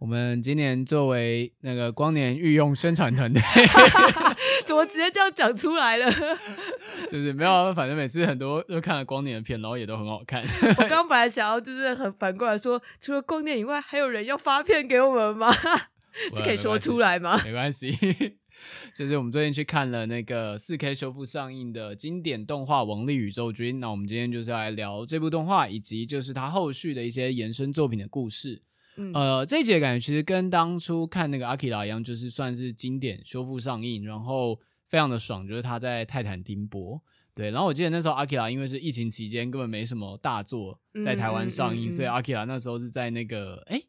我们今年作为那个光年御用宣传团队，怎么直接这样讲出来了？就是没有，反正每次很多都看了光年的片，然后也都很好看。我刚刚本来想要就是很反过来说，除了光年以外，还有人要发片给我们吗？这可以说出来吗？没关系，就是我们最近去看了那个四 K 修复上映的经典动画《王力宇宙军》，那我们今天就是要来聊这部动画，以及就是它后续的一些延伸作品的故事。嗯、呃，这一集的感觉其实跟当初看那个阿基拉一样，就是算是经典修复上映，然后非常的爽，就是他在泰坦丁播。对，然后我记得那时候阿基拉因为是疫情期间，根本没什么大作在台湾上映，嗯嗯嗯、所以阿基拉那时候是在那个哎，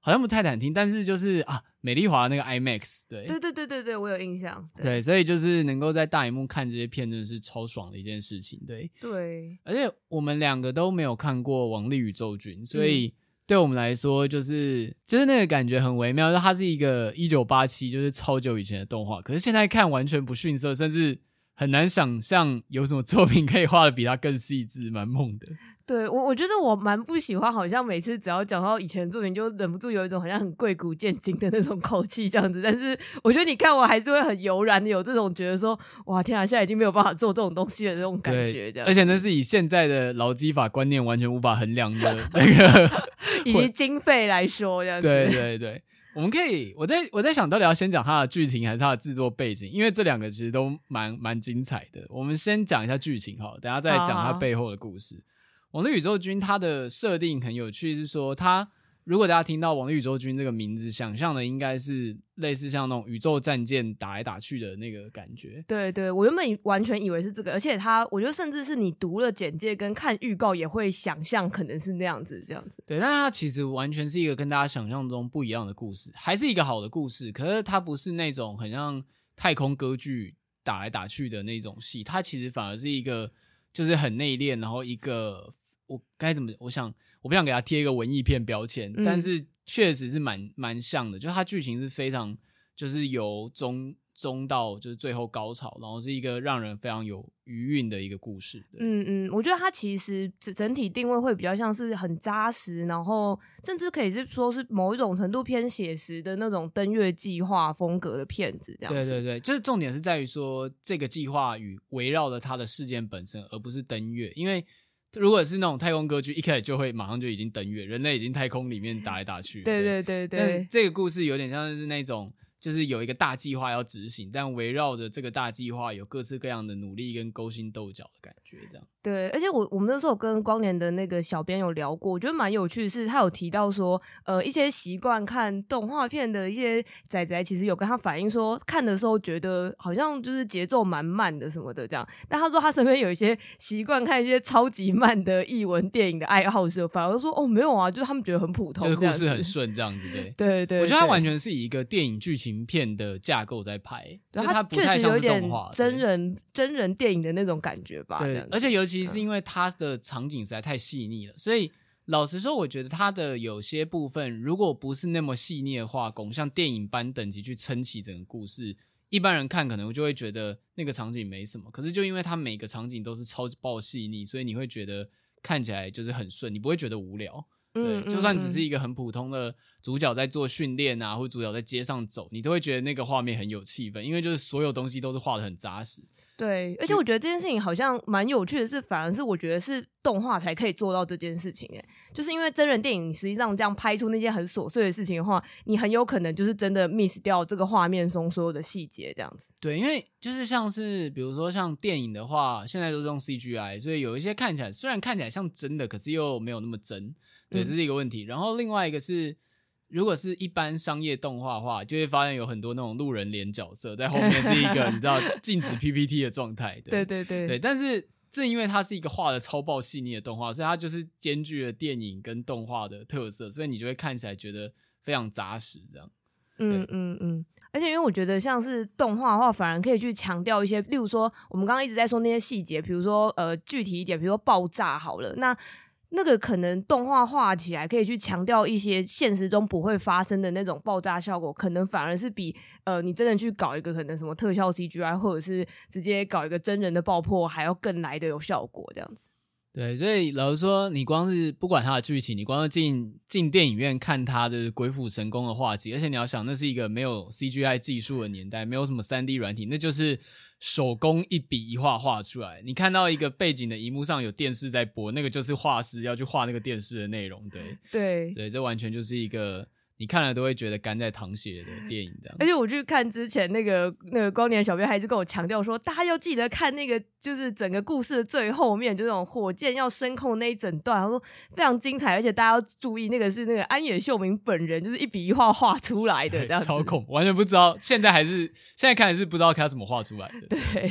好像不泰坦厅，但是就是啊美丽华那个 IMAX。对，对对对对对，我有印象。对，对，所以就是能够在大荧幕看这些片，真的是超爽的一件事情。对对，而且我们两个都没有看过《王力宇宙军》，所以。对我们来说，就是就是那个感觉很微妙，就它是一个一九八七，就是超久以前的动画，可是现在看完全不逊色，甚至很难想象有什么作品可以画的比他更细致，蛮猛的。对我，我觉得我蛮不喜欢，好像每次只要讲到以前的作品，就忍不住有一种好像很贵古见今的那种 口气这样子。但是我觉得你看我还是会很悠然的有这种觉得说，哇天啊，现在已经没有办法做这种东西的这种感觉。这样，而且那是以现在的劳基法观念完全无法衡量的 那个，以及经费来说这样子。对对对，我们可以，我在我在想到底要先讲它的剧情还是它的制作背景，因为这两个其实都蛮蛮精彩的。我们先讲一下剧情哈，等下再讲它背后的故事。我的宇宙军它的设定很有趣，是说它如果大家听到王力宇宙军这个名字，想象的应该是类似像那种宇宙战舰打来打去的那个感觉。对对，我原本完全以为是这个，而且它我觉得甚至是你读了简介跟看预告也会想象可能是那样子这样子。对，但它其实完全是一个跟大家想象中不一样的故事，还是一个好的故事，可是它不是那种很像太空歌剧打来打去的那种戏，它其实反而是一个。就是很内敛，然后一个我该怎么？我想我不想给他贴一个文艺片标签，嗯、但是确实是蛮蛮像的。就它剧情是非常，就是由中。中到就是最后高潮，然后是一个让人非常有余韵的一个故事。嗯嗯，我觉得它其实整整体定位会比较像是很扎实，然后甚至可以是说是某一种程度偏写实的那种登月计划风格的片子。这样子。对对对，就是重点是在于说这个计划与围绕着它的事件本身，而不是登月。因为如果是那种太空歌剧，一开始就会马上就已经登月，人类已经太空里面打来打去。对对对对，但这个故事有点像是那种。就是有一个大计划要执行，但围绕着这个大计划有各式各样的努力跟勾心斗角的感觉，这样。对，而且我我们那时候跟光年的那个小编有聊过，我觉得蛮有趣的是，他有提到说，呃，一些习惯看动画片的一些仔仔，其实有跟他反映说，看的时候觉得好像就是节奏蛮慢的什么的这样。但他说他身边有一些习惯看一些超级慢的译文电影的爱好者，反而说哦没有啊，就是他们觉得很普通，就是故事很顺这样子。对对对，我觉得他完全是以一个电影剧情片的架构在拍，就它不太像是动画真人真人电影的那种感觉吧。对，而且尤其是因为它。的场景实在太细腻了，所以老实说，我觉得它的有些部分，如果不是那么细腻的画工，像电影般等级去撑起整个故事，一般人看可能就会觉得那个场景没什么。可是就因为它每个场景都是超爆细腻，所以你会觉得看起来就是很顺，你不会觉得无聊。对，就算只是一个很普通的主角在做训练啊，或者主角在街上走，你都会觉得那个画面很有气氛，因为就是所有东西都是画的很扎实。对，而且我觉得这件事情好像蛮有趣的是，反而是我觉得是动画才可以做到这件事情，诶，就是因为真人电影，你实际上这样拍出那些很琐碎的事情的话，你很有可能就是真的 miss 掉这个画面中所有的细节，这样子。对，因为就是像是比如说像电影的话，现在都是用 CGI，所以有一些看起来虽然看起来像真的，可是又没有那么真。对，这是一个问题。然后另外一个是，如果是一般商业动画的话，就会发现有很多那种路人脸角色在后面是一个 你知道禁止 PPT 的状态。对对对对，但是正因为它是一个画的超爆细腻的动画，所以它就是兼具了电影跟动画的特色，所以你就会看起来觉得非常扎实，这样。嗯嗯嗯，而且因为我觉得像是动画的话，反而可以去强调一些，例如说我们刚刚一直在说那些细节，比如说呃具体一点，比如说爆炸好了，那那个可能动画画起来可以去强调一些现实中不会发生的那种爆炸效果，可能反而是比呃你真的去搞一个可能什么特效 CGI 或者是直接搞一个真人的爆破还要更来的有效果这样子。对，所以老实说，你光是不管它的剧情，你光是进进电影院看它的鬼斧神工的画技，而且你要想，那是一个没有 CGI 技术的年代，没有什么三 D 软体，那就是手工一笔一画画出来。你看到一个背景的荧幕上有电视在播，那个就是画师要去画那个电视的内容。对对，所以这完全就是一个。你看了都会觉得肝在淌血的电影，这样。而且我去看之前，那个那个光年小编还是跟我强调说，大家要记得看那个，就是整个故事的最后面，就那种火箭要升空那一整段，他说非常精彩，而且大家要注意，那个是那个安野秀明本人，就是一笔一画画出来的，这样子。超恐，完全不知道，现在还是现在看还是不知道他怎么画出来的。对，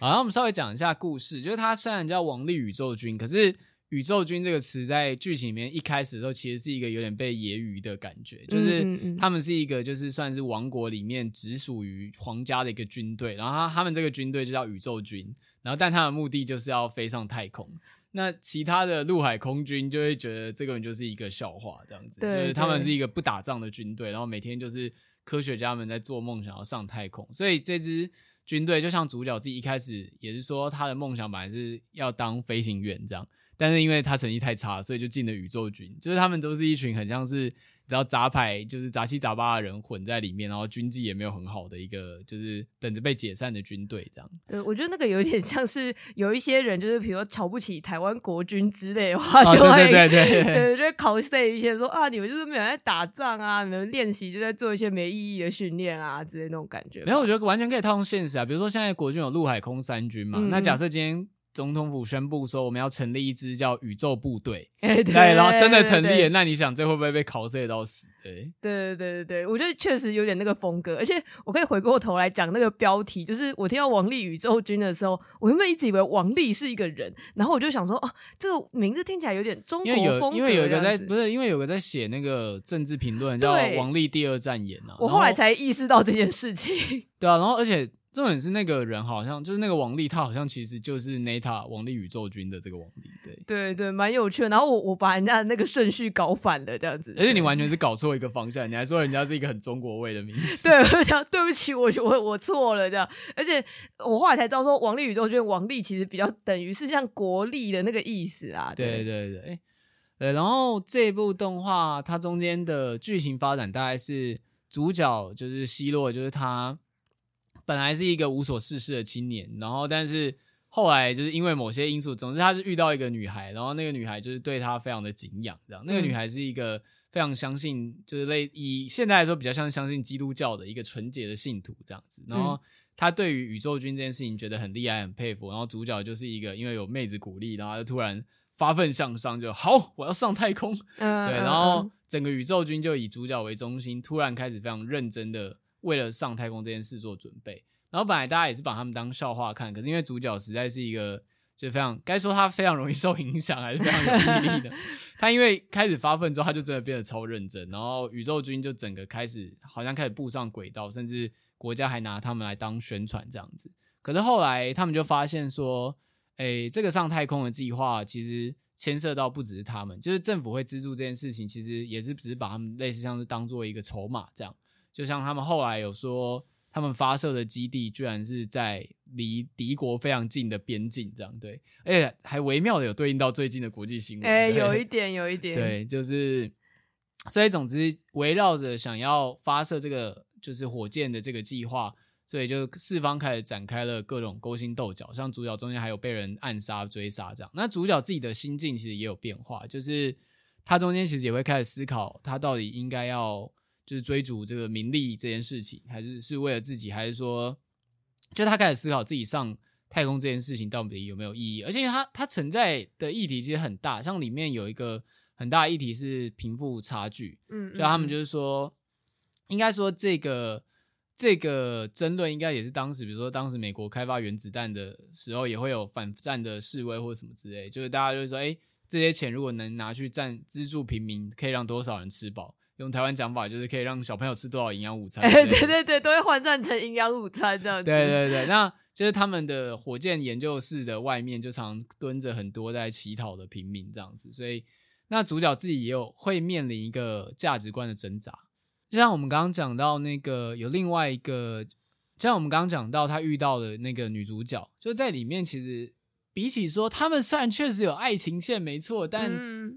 好，那我们稍微讲一下故事，就是他虽然叫王力宇宙军，可是。宇宙军这个词在剧情里面一开始的时候，其实是一个有点被揶揄的感觉，就是他们是一个就是算是王国里面只属于皇家的一个军队，然后他他们这个军队就叫宇宙军，然后但他的目的就是要飞上太空。那其他的陆海空军就会觉得这个人就是一个笑话，这样子，就是他们是一个不打仗的军队，然后每天就是科学家们在做梦想要上太空，所以这支军队就像主角自己一开始也是说他的梦想本来是要当飞行员这样。但是因为他成绩太差，所以就进了宇宙军。就是他们都是一群很像是，只要杂牌，就是杂七杂八的人混在里面，然后军纪也没有很好的一个，就是等着被解散的军队这样。对，我觉得那个有点像是有一些人，就是比如说瞧不起台湾国军之类的话，就会、哦、对对对对，对，就会 cos 一些说啊，你们就是没有在打仗啊，你们练习就在做一些没意义的训练啊之类的那种感觉。没有，我觉得完全可以套用现实啊。比如说现在国军有陆海空三军嘛，嗯、那假设今天。总统府宣布说，我们要成立一支叫宇宙部队，欸，对，然后真的成立了，那你想这会不会被考碎到死？对，对，对，对，对，我觉得确实有点那个风格，而且我可以回过头来讲那个标题，就是我听到王力宇宙军的时候，我原本一直以为王力是一个人，然后我就想说，哦，这个名字听起来有点中国风格，因为有一个在不是，因为有个在写那个政治评论叫王力第二战演啊，我后来才意识到这件事情，对啊，然后而且。重点是那个人好像就是那个王力，他好像其实就是 Neta 王力宇宙军的这个王力，对对对，蛮有趣的。然后我我把人家的那个顺序搞反了，这样子。而且你完全是搞错一个方向，你还说人家是一个很中国味的名字。对，我想对不起，我我我错了这样。而且我后来才知道说，王力宇宙军王力其实比较等于是像国力的那个意思啊。对对对，对，对。然后这部动画它中间的剧情发展大概是主角就是希洛，就是他。本来是一个无所事事的青年，然后但是后来就是因为某些因素，总之他是遇到一个女孩，然后那个女孩就是对他非常的敬仰，这样。那个女孩是一个非常相信，就是类以现在来说比较像相信基督教的一个纯洁的信徒这样子。然后他对于宇宙军这件事情觉得很厉害、很佩服。然后主角就是一个因为有妹子鼓励，然后就突然发奋向上，就好，我要上太空。嗯，对。然后整个宇宙军就以主角为中心，突然开始非常认真的。为了上太空这件事做准备，然后本来大家也是把他们当笑话看，可是因为主角实在是一个就非常该说他非常容易受影响，还是非常有毅力的。他因为开始发奋之后，他就真的变得超认真，然后宇宙军就整个开始好像开始步上轨道，甚至国家还拿他们来当宣传这样子。可是后来他们就发现说，诶，这个上太空的计划其实牵涉到不只是他们，就是政府会资助这件事情，其实也是只是把他们类似像是当做一个筹码这样。就像他们后来有说，他们发射的基地居然是在离敌国非常近的边境，这样对，而且还微妙的有对应到最近的国际新闻，哎、欸，有一。点，有一点，对，就是，所以总之围绕着想要发射这个就是火箭的这个计划，所以就四方开始展开了各种勾心斗角，像主角中间还有被人暗杀追杀这样，那主角自己的心境其实也有变化，就是他中间其实也会开始思考，他到底应该要。就是追逐这个名利这件事情，还是是为了自己，还是说，就他开始思考自己上太空这件事情到底有没有意义？而且他他存在的议题其实很大，像里面有一个很大的议题是贫富差距。嗯，就他们就是说，应该说这个这个争论应该也是当时，比如说当时美国开发原子弹的时候，也会有反战的示威或什么之类，就是大家就会说，哎，这些钱如果能拿去赞资助平民，可以让多少人吃饱？用台湾讲法就是可以让小朋友吃多少营养午餐？对对对，都会换算成营养午餐这样子。对对对，那就是他们的火箭研究室的外面就常蹲着很多在乞讨的平民这样子，所以那主角自己也有会面临一个价值观的挣扎。就像我们刚刚讲到那个有另外一个，就像我们刚刚讲到他遇到的那个女主角，就在里面其实。比起说，他们虽然确实有爱情线，没错，但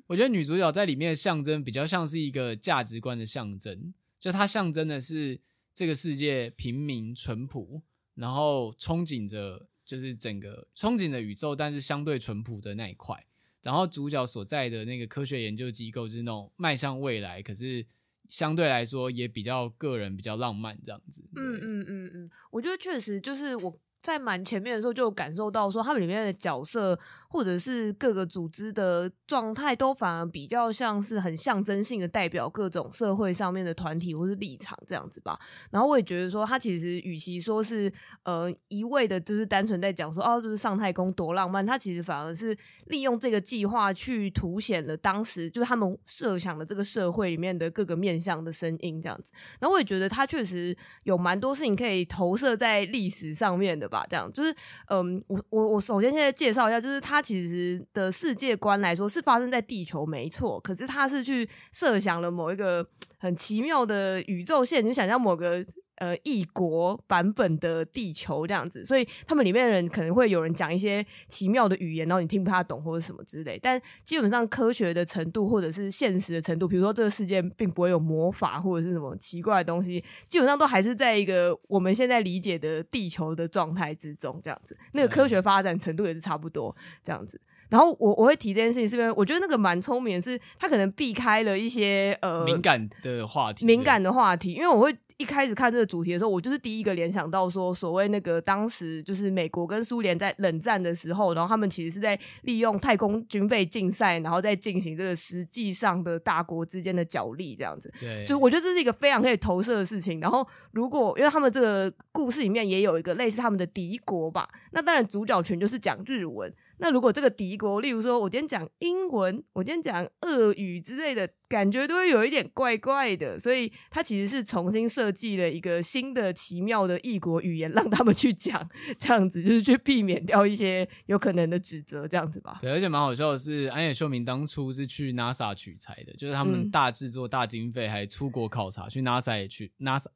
我觉得女主角在里面的象征比较像是一个价值观的象征，就它象征的是这个世界平民淳朴，然后憧憬着就是整个憧憬的宇宙，但是相对淳朴的那一块。然后主角所在的那个科学研究机构就是那种迈向未来，可是相对来说也比较个人、比较浪漫这样子。嗯嗯嗯嗯，我觉得确实就是我。在蛮前面的时候，就感受到说，他们里面的角色或者是各个组织的状态，都反而比较像是很象征性的代表各种社会上面的团体或是立场这样子吧。然后我也觉得说，他其实与其说是呃一味的，就是单纯在讲说哦，就是上太空多浪漫，他其实反而是利用这个计划去凸显了当时就是他们设想的这个社会里面的各个面向的声音这样子。然后我也觉得他确实有蛮多事情可以投射在历史上面的。吧，这样就是，嗯，我我我首先现在介绍一下，就是他其实的世界观来说是发生在地球没错，可是他是去设想了某一个很奇妙的宇宙线，你想象某个。呃，异国版本的地球这样子，所以他们里面的人可能会有人讲一些奇妙的语言，然后你听不太懂或者什么之类。但基本上科学的程度或者是现实的程度，比如说这个世界并不会有魔法或者是什么奇怪的东西，基本上都还是在一个我们现在理解的地球的状态之中这样子。那个科学发展程度也是差不多这样子。然后我我会提这件事情，是因为我觉得那个蛮聪明的是，他可能避开了一些呃敏感的话题，敏感的话题。因为我会一开始看这个主题的时候，我就是第一个联想到说，所谓那个当时就是美国跟苏联在冷战的时候，然后他们其实是在利用太空军备竞赛，然后在进行这个实际上的大国之间的角力这样子。对，就我觉得这是一个非常可以投射的事情。然后如果因为他们这个故事里面也有一个类似他们的敌国吧，那当然主角群就是讲日文。那如果这个敌国，例如说我今天讲英文，我今天讲俄语之类的，感觉都会有一点怪怪的，所以它其实是重新设计了一个新的奇妙的异国语言，让他们去讲，这样子就是去避免掉一些有可能的指责，这样子吧。对，而且蛮好笑的是，安野秀明当初是去 NASA 取材的，就是他们大制作、大经费，还出国考察，去 NASA 也去 NASA。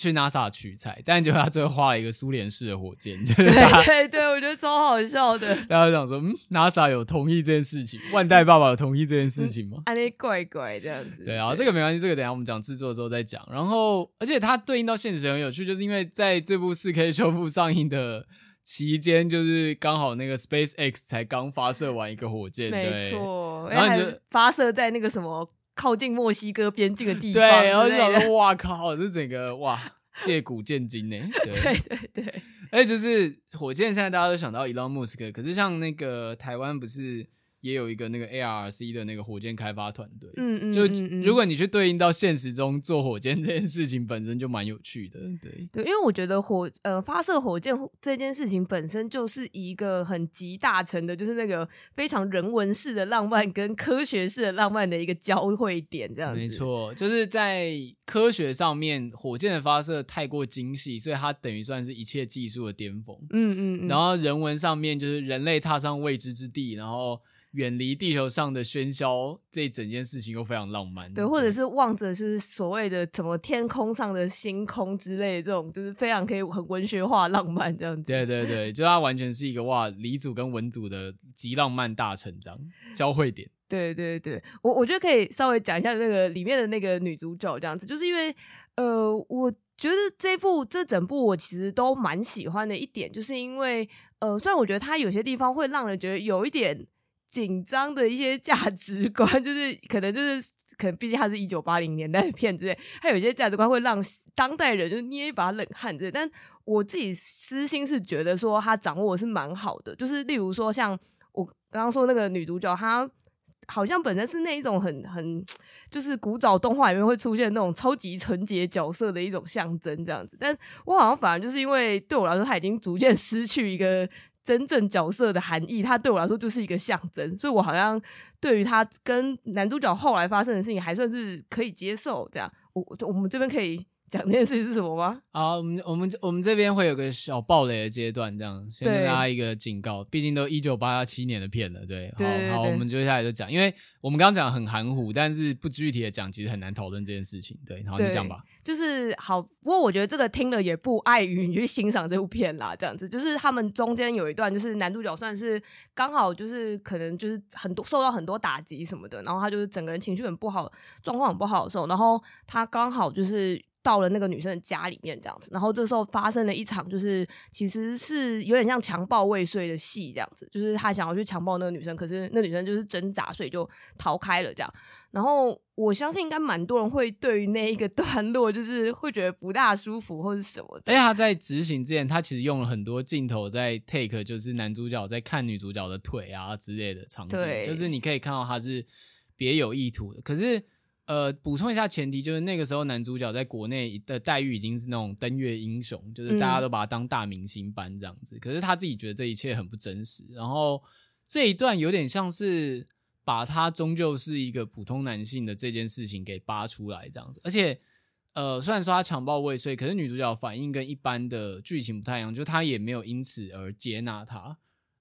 去 NASA 取材，但结果他最后画了一个苏联式的火箭，就是对对对，我觉得超好笑的。大家想说，嗯，NASA 有同意这件事情，万代爸爸有同意这件事情吗？啊，那怪怪这样子。对啊，这个没关系，这个等一下我们讲制作的时候再讲。然后，而且它对应到现实很有趣，就是因为在这部 4K 修复上映的期间，就是刚好那个 SpaceX 才刚发射完一个火箭，没错，然后就发射在那个什么。靠近墨西哥边境的地方，对，然后就想说，哇靠，这整个哇，借古鉴今呢，对。对对对，而且就是火箭，现在大家都想到 Elon Musk，可是像那个台湾不是。也有一个那个 ARC 的那个火箭开发团队，嗯嗯，就如果你去对应到现实中做火箭这件事情本身就蛮有趣的，对对，因为我觉得火呃发射火箭这件事情本身就是一个很集大成的，就是那个非常人文式的浪漫跟科学式的浪漫的一个交汇点，这样子。没错，就是在科学上面，火箭的发射太过精细，所以它等于算是一切技术的巅峰。嗯嗯嗯，然后人文上面就是人类踏上未知之地，然后。远离地球上的喧嚣，这整件事情又非常浪漫。对，或者是望着是所谓的什么天空上的星空之类的这种，就是非常可以很文学化浪漫这样子。对对对，就它完全是一个哇，理组跟文组的极浪漫大成这样交汇点。对对对，我我觉得可以稍微讲一下那个里面的那个女主角这样子，就是因为呃，我觉得这部这整部我其实都蛮喜欢的一点，就是因为呃，虽然我觉得它有些地方会让人觉得有一点。紧张的一些价值观，就是可能就是可能，毕竟它是一九八零年代的片子，它有些价值观会让当代人就捏一把冷汗。这，但我自己私心是觉得说，他掌握是蛮好的。就是例如说，像我刚刚说那个女主角，她好像本身是那一种很很就是古早动画里面会出现那种超级纯洁角色的一种象征这样子，但我好像反而就是因为对我来说，他已经逐渐失去一个真正角色的含义，它对我来说就是一个象征，所以我好像对于他跟男主角后来发生的事情还算是可以接受。这样，我我们这边可以。讲这件事情是什么吗？好，我们我们我们这边会有个小暴雷的阶段，这样先跟大家一个警告。毕竟都一九八七年的片了，对，好好，我们接下来就讲，因为我们刚刚讲很含糊，但是不具体的讲，其实很难讨论这件事情。对，好，你讲吧。就是好，不过我觉得这个听了也不碍于你去欣赏这部片啦。这样子，就是他们中间有一段，就是男主角算是刚好就是可能就是很多受到很多打击什么的，然后他就是整个人情绪很不好，状况很不好的时候，然后他刚好就是。到了那个女生的家里面，这样子，然后这时候发生了一场，就是其实是有点像强暴未遂的戏，这样子，就是他想要去强暴那个女生，可是那女生就是挣扎，所以就逃开了，这样。然后我相信应该蛮多人会对于那一个段落，就是会觉得不大舒服或是什么的。哎，他在执行之前，他其实用了很多镜头在 take，就是男主角在看女主角的腿啊之类的场景，就是你可以看到他是别有意图的，可是。呃，补充一下前提，就是那个时候男主角在国内的待遇已经是那种登月英雄，就是大家都把他当大明星般这样子。嗯、可是他自己觉得这一切很不真实，然后这一段有点像是把他终究是一个普通男性的这件事情给扒出来这样子。而且，呃，虽然说他强暴未遂，可是女主角反应跟一般的剧情不太一样，就他也没有因此而接纳他，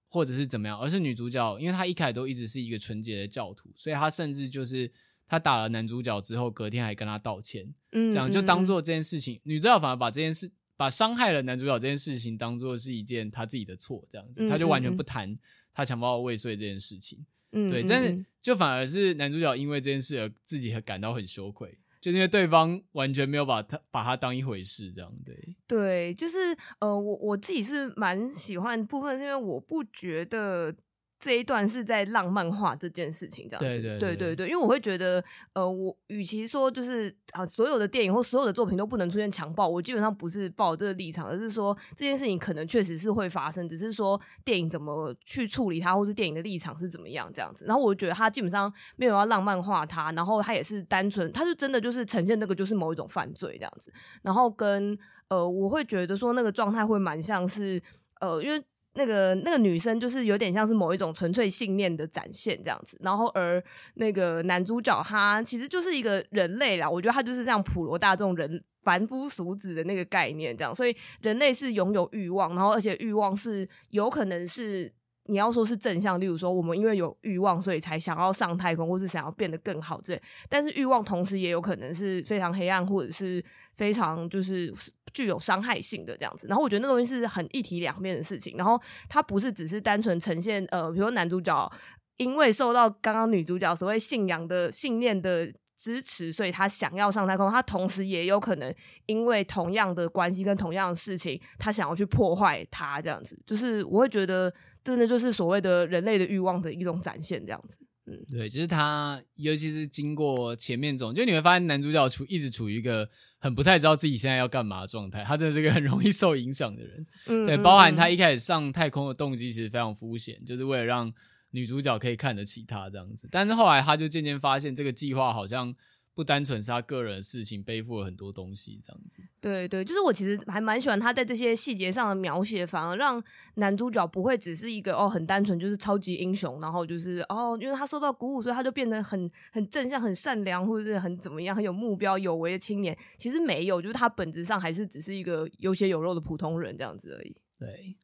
或者是怎么样，而是女主角，因为她一开始都一直是一个纯洁的教徒，所以她甚至就是。他打了男主角之后，隔天还跟他道歉，嗯，这样就当做这件事情，嗯、女主角反而把这件事，把伤害了男主角这件事情当做是一件他自己的错，这样子，嗯、他就完全不谈他强暴未遂这件事情，嗯，对，但是就反而是男主角因为这件事而自己感到很羞愧，就是因为对方完全没有把他把他当一回事，这样对，对，就是呃，我我自己是蛮喜欢部分，是因为我不觉得。这一段是在浪漫化这件事情，这样子，对对对对对，因为我会觉得，呃，我与其说就是啊，所有的电影或所有的作品都不能出现强暴，我基本上不是抱这个立场，而是说这件事情可能确实是会发生，只是说电影怎么去处理它，或是电影的立场是怎么样这样子。然后我觉得他基本上没有要浪漫化它，然后他也是单纯，他是真的就是呈现那个就是某一种犯罪这样子。然后跟呃，我会觉得说那个状态会蛮像是呃，因为。那个那个女生就是有点像是某一种纯粹信念的展现这样子，然后而那个男主角他其实就是一个人类啦，我觉得他就是像普罗大众人凡夫俗子的那个概念这样，所以人类是拥有欲望，然后而且欲望是有可能是你要说是正向，例如说我们因为有欲望所以才想要上太空，或是想要变得更好之类，但是欲望同时也有可能是非常黑暗或者是非常就是。具有伤害性的这样子，然后我觉得那东西是很一体两面的事情，然后它不是只是单纯呈现呃，比如说男主角因为受到刚刚女主角所谓信仰的信念的支持，所以他想要上太空，他同时也有可能因为同样的关系跟同样的事情，他想要去破坏他这样子，就是我会觉得真的就是所谓的人类的欲望的一种展现这样子。嗯，对，就是他，尤其是经过前面这种，就你会发现男主角处一直处于一个很不太知道自己现在要干嘛的状态，他真的是个很容易受影响的人。嗯，对，包含他一开始上太空的动机其实非常肤浅，就是为了让女主角可以看得起他这样子，但是后来他就渐渐发现这个计划好像。不单纯是他个人的事情，背负了很多东西，这样子。对对，就是我其实还蛮喜欢他在这些细节上的描写，反而让男主角不会只是一个哦很单纯就是超级英雄，然后就是哦因为他受到鼓舞，所以他就变得很很正向、很善良，或者是很怎么样、很有目标、有为的青年。其实没有，就是他本质上还是只是一个有血有肉的普通人这样子而已。对。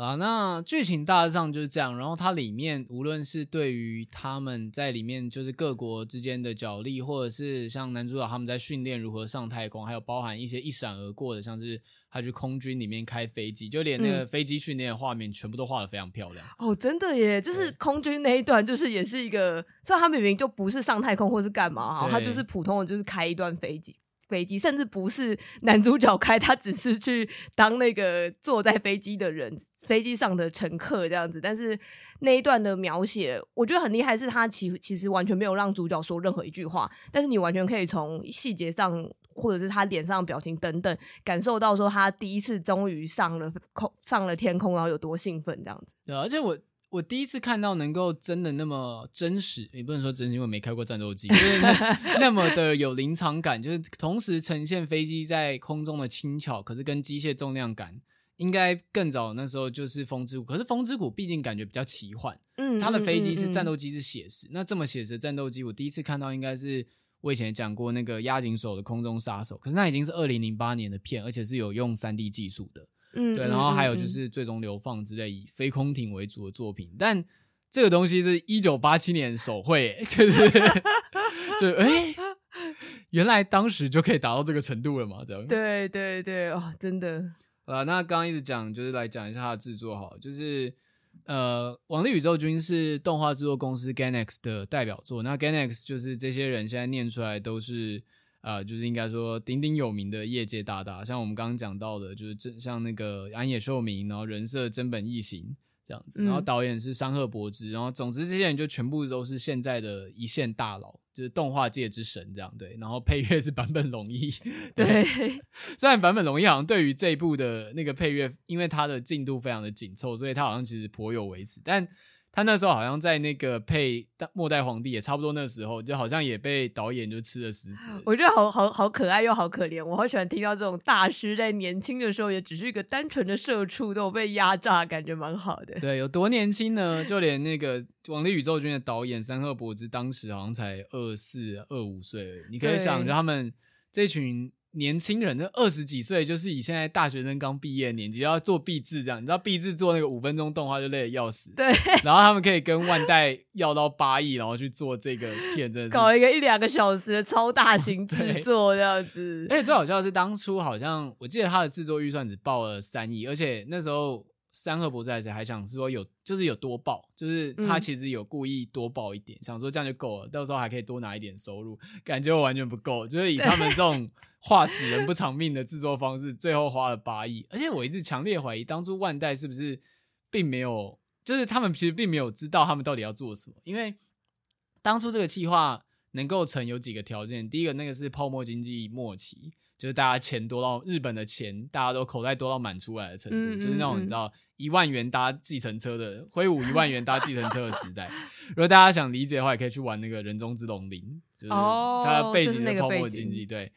啊，那剧情大致上就是这样。然后它里面无论是对于他们在里面就是各国之间的角力，或者是像男主角他们在训练如何上太空，还有包含一些一闪而过的，像是他去空军里面开飞机，就连那个飞机训练的画面全部都画的非常漂亮。嗯、哦，真的耶！就是空军那一段，就是也是一个，虽然他明明就不是上太空或是干嘛哈，他就是普通的，就是开一段飞机。飞机甚至不是男主角开，他只是去当那个坐在飞机的人，飞机上的乘客这样子。但是那一段的描写，我觉得很厉害，是他其其实完全没有让主角说任何一句话，但是你完全可以从细节上，或者是他脸上的表情等等，感受到说他第一次终于上了空，上了天空，然后有多兴奋这样子。对，而且我我第一次看到能够真的那么真实，也不能说真实，因为没开过战斗机，就是那，那么的有临场感，就是同时呈现飞机在空中的轻巧，可是跟机械重量感，应该更早那时候就是风之谷，可是风之谷毕竟感觉比较奇幻，嗯，它的飞机是战斗机是写实，嗯嗯嗯，那这么写实的战斗机，我第一次看到应该是。我以前讲过那个押井守的空中杀手，可是那已经是二零零八年的片，而且是有用三 D 技术的，嗯，对。然后还有就是最终流放之类以飞空艇为主的作品，但这个东西是一九八七年手绘，就是 就哎、欸，原来当时就可以达到这个程度了嘛？这样。对对对，哦，真的。啊，那刚刚一直讲，就是来讲一下它的制作，好，就是。呃，《王力宇宙军》是动画制作公司 Gainax 的代表作。那 Gainax 就是这些人现在念出来都是，呃，就是应该说鼎鼎有名的业界大大。像我们刚刚讲到的，就是像那个安野秀明，然后人设真本义行这样子，然后导演是山贺博之，然后总之这些人就全部都是现在的一线大佬。就是动画界之神这样对，然后配乐是坂本龙一，对，对虽然坂本龙一好像对于这一部的那个配乐，因为他的进度非常的紧凑，所以他好像其实颇有微词，但。他那时候好像在那个配末代皇帝也差不多那时候，就好像也被导演就吃的死死。我觉得好好好可爱又好可怜，我好喜欢听到这种大师在年轻的时候也只是一个单纯的社畜，都被压榨，感觉蛮好的。对，有多年轻呢？就连那个《王力宇宙军》的导演山贺博之当时好像才二四二五岁，你可以想，就他们这群。年轻人，就二十几岁，就是以现在大学生刚毕业的年纪，要做毕制这样，你知道毕制做那个五分钟动画就累得要死。对，然后他们可以跟万代要到八亿，然后去做这个片，真的是搞了一个一两个小时的超大型制作这样子。而且最好笑的是，当初好像我记得他的制作预算只报了三亿，而且那时候山贺博之还想是说有，就是有多报，就是他其实有故意多报一点，嗯、想说这样就够了，到时候还可以多拿一点收入，感觉我完全不够，就是以 他们这种。画死人不偿命的制作方式，最后花了八亿，而且我一直强烈怀疑，当初万代是不是并没有，就是他们其实并没有知道他们到底要做什么，因为当初这个计划能够成有几个条件，第一个那个是泡沫经济末期，就是大家钱多到日本的钱大家都口袋多到满出来的程度，嗯嗯嗯就是那种你知道一万元搭计程车的挥舞一万元搭计程车的时代。如果大家想理解的话，也可以去玩那个人中之龙零，就是它的背景的泡沫经济，对。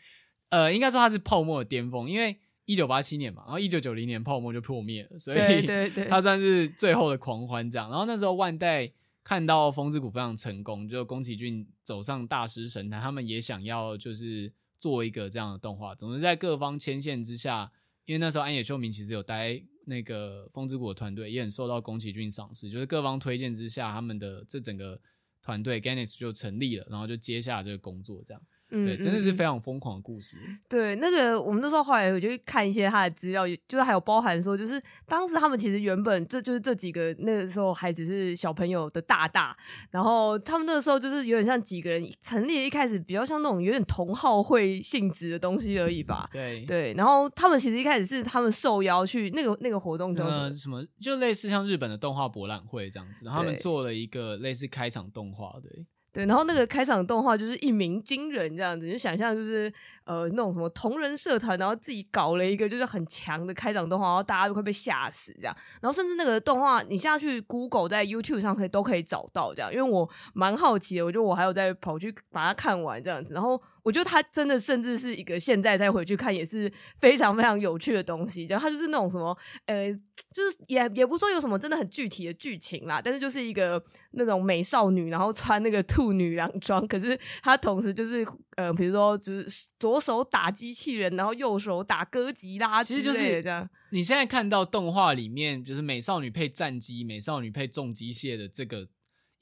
呃，应该说它是泡沫的巅峰，因为一九八七年嘛，然后一九九零年泡沫就破灭了，所以 它算是最后的狂欢这样。然后那时候万代看到风之谷非常成功，就宫崎骏走上大师神坛，他们也想要就是做一个这样的动画。总之在各方牵线之下，因为那时候安野秀明其实有待那个风之谷的团队，也很受到宫崎骏赏识，就是各方推荐之下，他们的这整个团队 Ganis 就成立了，然后就接下了这个工作这样。对，真的是非常疯狂的故事。对，那个我们那时候后来我就看一些他的资料，就是还有包含说，就是当时他们其实原本这就是这几个那个时候还只是小朋友的大大，然后他们那个时候就是有点像几个人成立，一开始比较像那种有点同好会性质的东西而已吧。对对，然后他们其实一开始是他们受邀去那个那个活动叫什么？呃、什么就类似像日本的动画博览会这样子，然后他们做了一个类似开场动画，对。对，然后那个开场动画就是一鸣惊人这样子，就想象就是呃那种什么同人社团，然后自己搞了一个就是很强的开场动画，然后大家都快被吓死这样。然后甚至那个动画，你现在去 Google 在 YouTube 上可以都可以找到这样，因为我蛮好奇的，我觉得我还有在跑去把它看完这样子，然后。我觉得他真的甚至是一个现在再回去看也是非常非常有趣的东西，然后他就是那种什么，呃，就是也也不说有什么真的很具体的剧情啦，但是就是一个那种美少女，然后穿那个兔女郎装，可是她同时就是呃，比如说就是左手打机器人，然后右手打歌吉拉，其实就是这样。你现在看到动画里面就是美少女配战机，美少女配重机械的这个。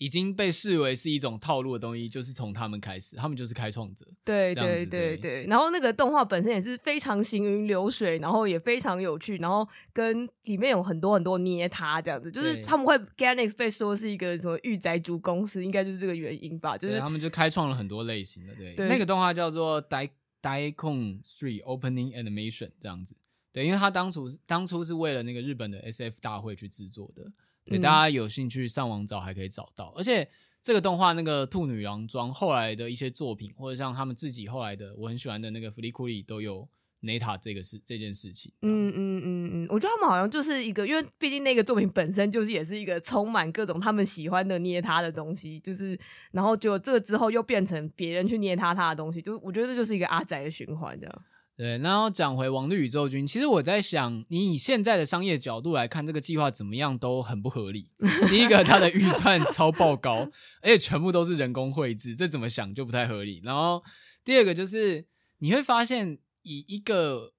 已经被视为是一种套路的东西，就是从他们开始，他们就是开创者。对对对对，然后那个动画本身也是非常行云流水，然后也非常有趣，然后跟里面有很多很多捏他这样子，就是他们会 Gainax 被说是一个什么御宅族公司，应该就是这个原因吧？就是他们就开创了很多类型的，对，对那个动画叫做 Daikon Street Opening Animation 这样子，对，因为他当初当初是为了那个日本的 SF 大会去制作的。对，大家有兴趣上网找还可以找到，而且这个动画那个兔女郎装后来的一些作品，或者像他们自己后来的我很喜欢的那个弗利库里都有 Neta 这个事这件事情。嗯嗯嗯嗯，我觉得他们好像就是一个，因为毕竟那个作品本身就是也是一个充满各种他们喜欢的捏他的东西，就是然后就这个之后又变成别人去捏他他的东西，就我觉得这就是一个阿宅的循环这样。对，然后讲回王绿宇宙军，其实我在想，你以现在的商业角度来看，这个计划怎么样都很不合理。第一个，它的预算超爆高，而且全部都是人工绘制，这怎么想就不太合理。然后第二个就是你会发现，以一个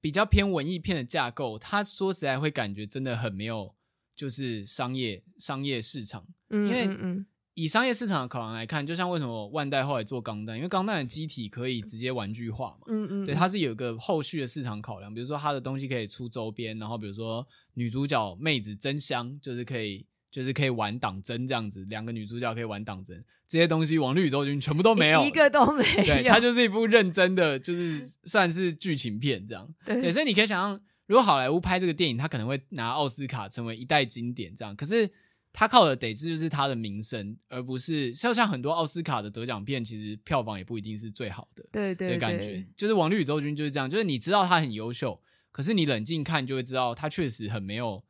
比较偏文艺片的架构，它说实在会感觉真的很没有，就是商业商业市场，因为嗯。嗯以商业市场的考量来看，就像为什么万代后来做钢弹，因为钢弹的机体可以直接玩具化嘛，嗯嗯，对，它是有一个后续的市场考量，比如说它的东西可以出周边，然后比如说女主角妹子真香，就是可以就是可以玩党针这样子，两个女主角可以玩党针，这些东西往绿宇宙军全部都没有，一个都没有，对，它就是一部认真的，就是算是剧情片这样，对，对，所以你可以想象，如果好莱坞拍这个电影，它可能会拿奥斯卡成为一代经典这样，可是。他靠的得志就是他的名声，而不是像像很多奥斯卡的得奖片，其实票房也不一定是最好的。对对，对，感觉就是《王绿宇宙军》就是这样，就是你知道他很优秀，可是你冷静看就会知道他确实很没有，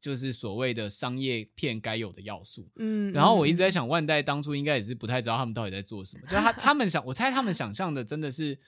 就是所谓的商业片该有的要素。嗯，然后我一直在想，万代当初应该也是不太知道他们到底在做什么，就是他 他们想，我猜他们想象的真的是，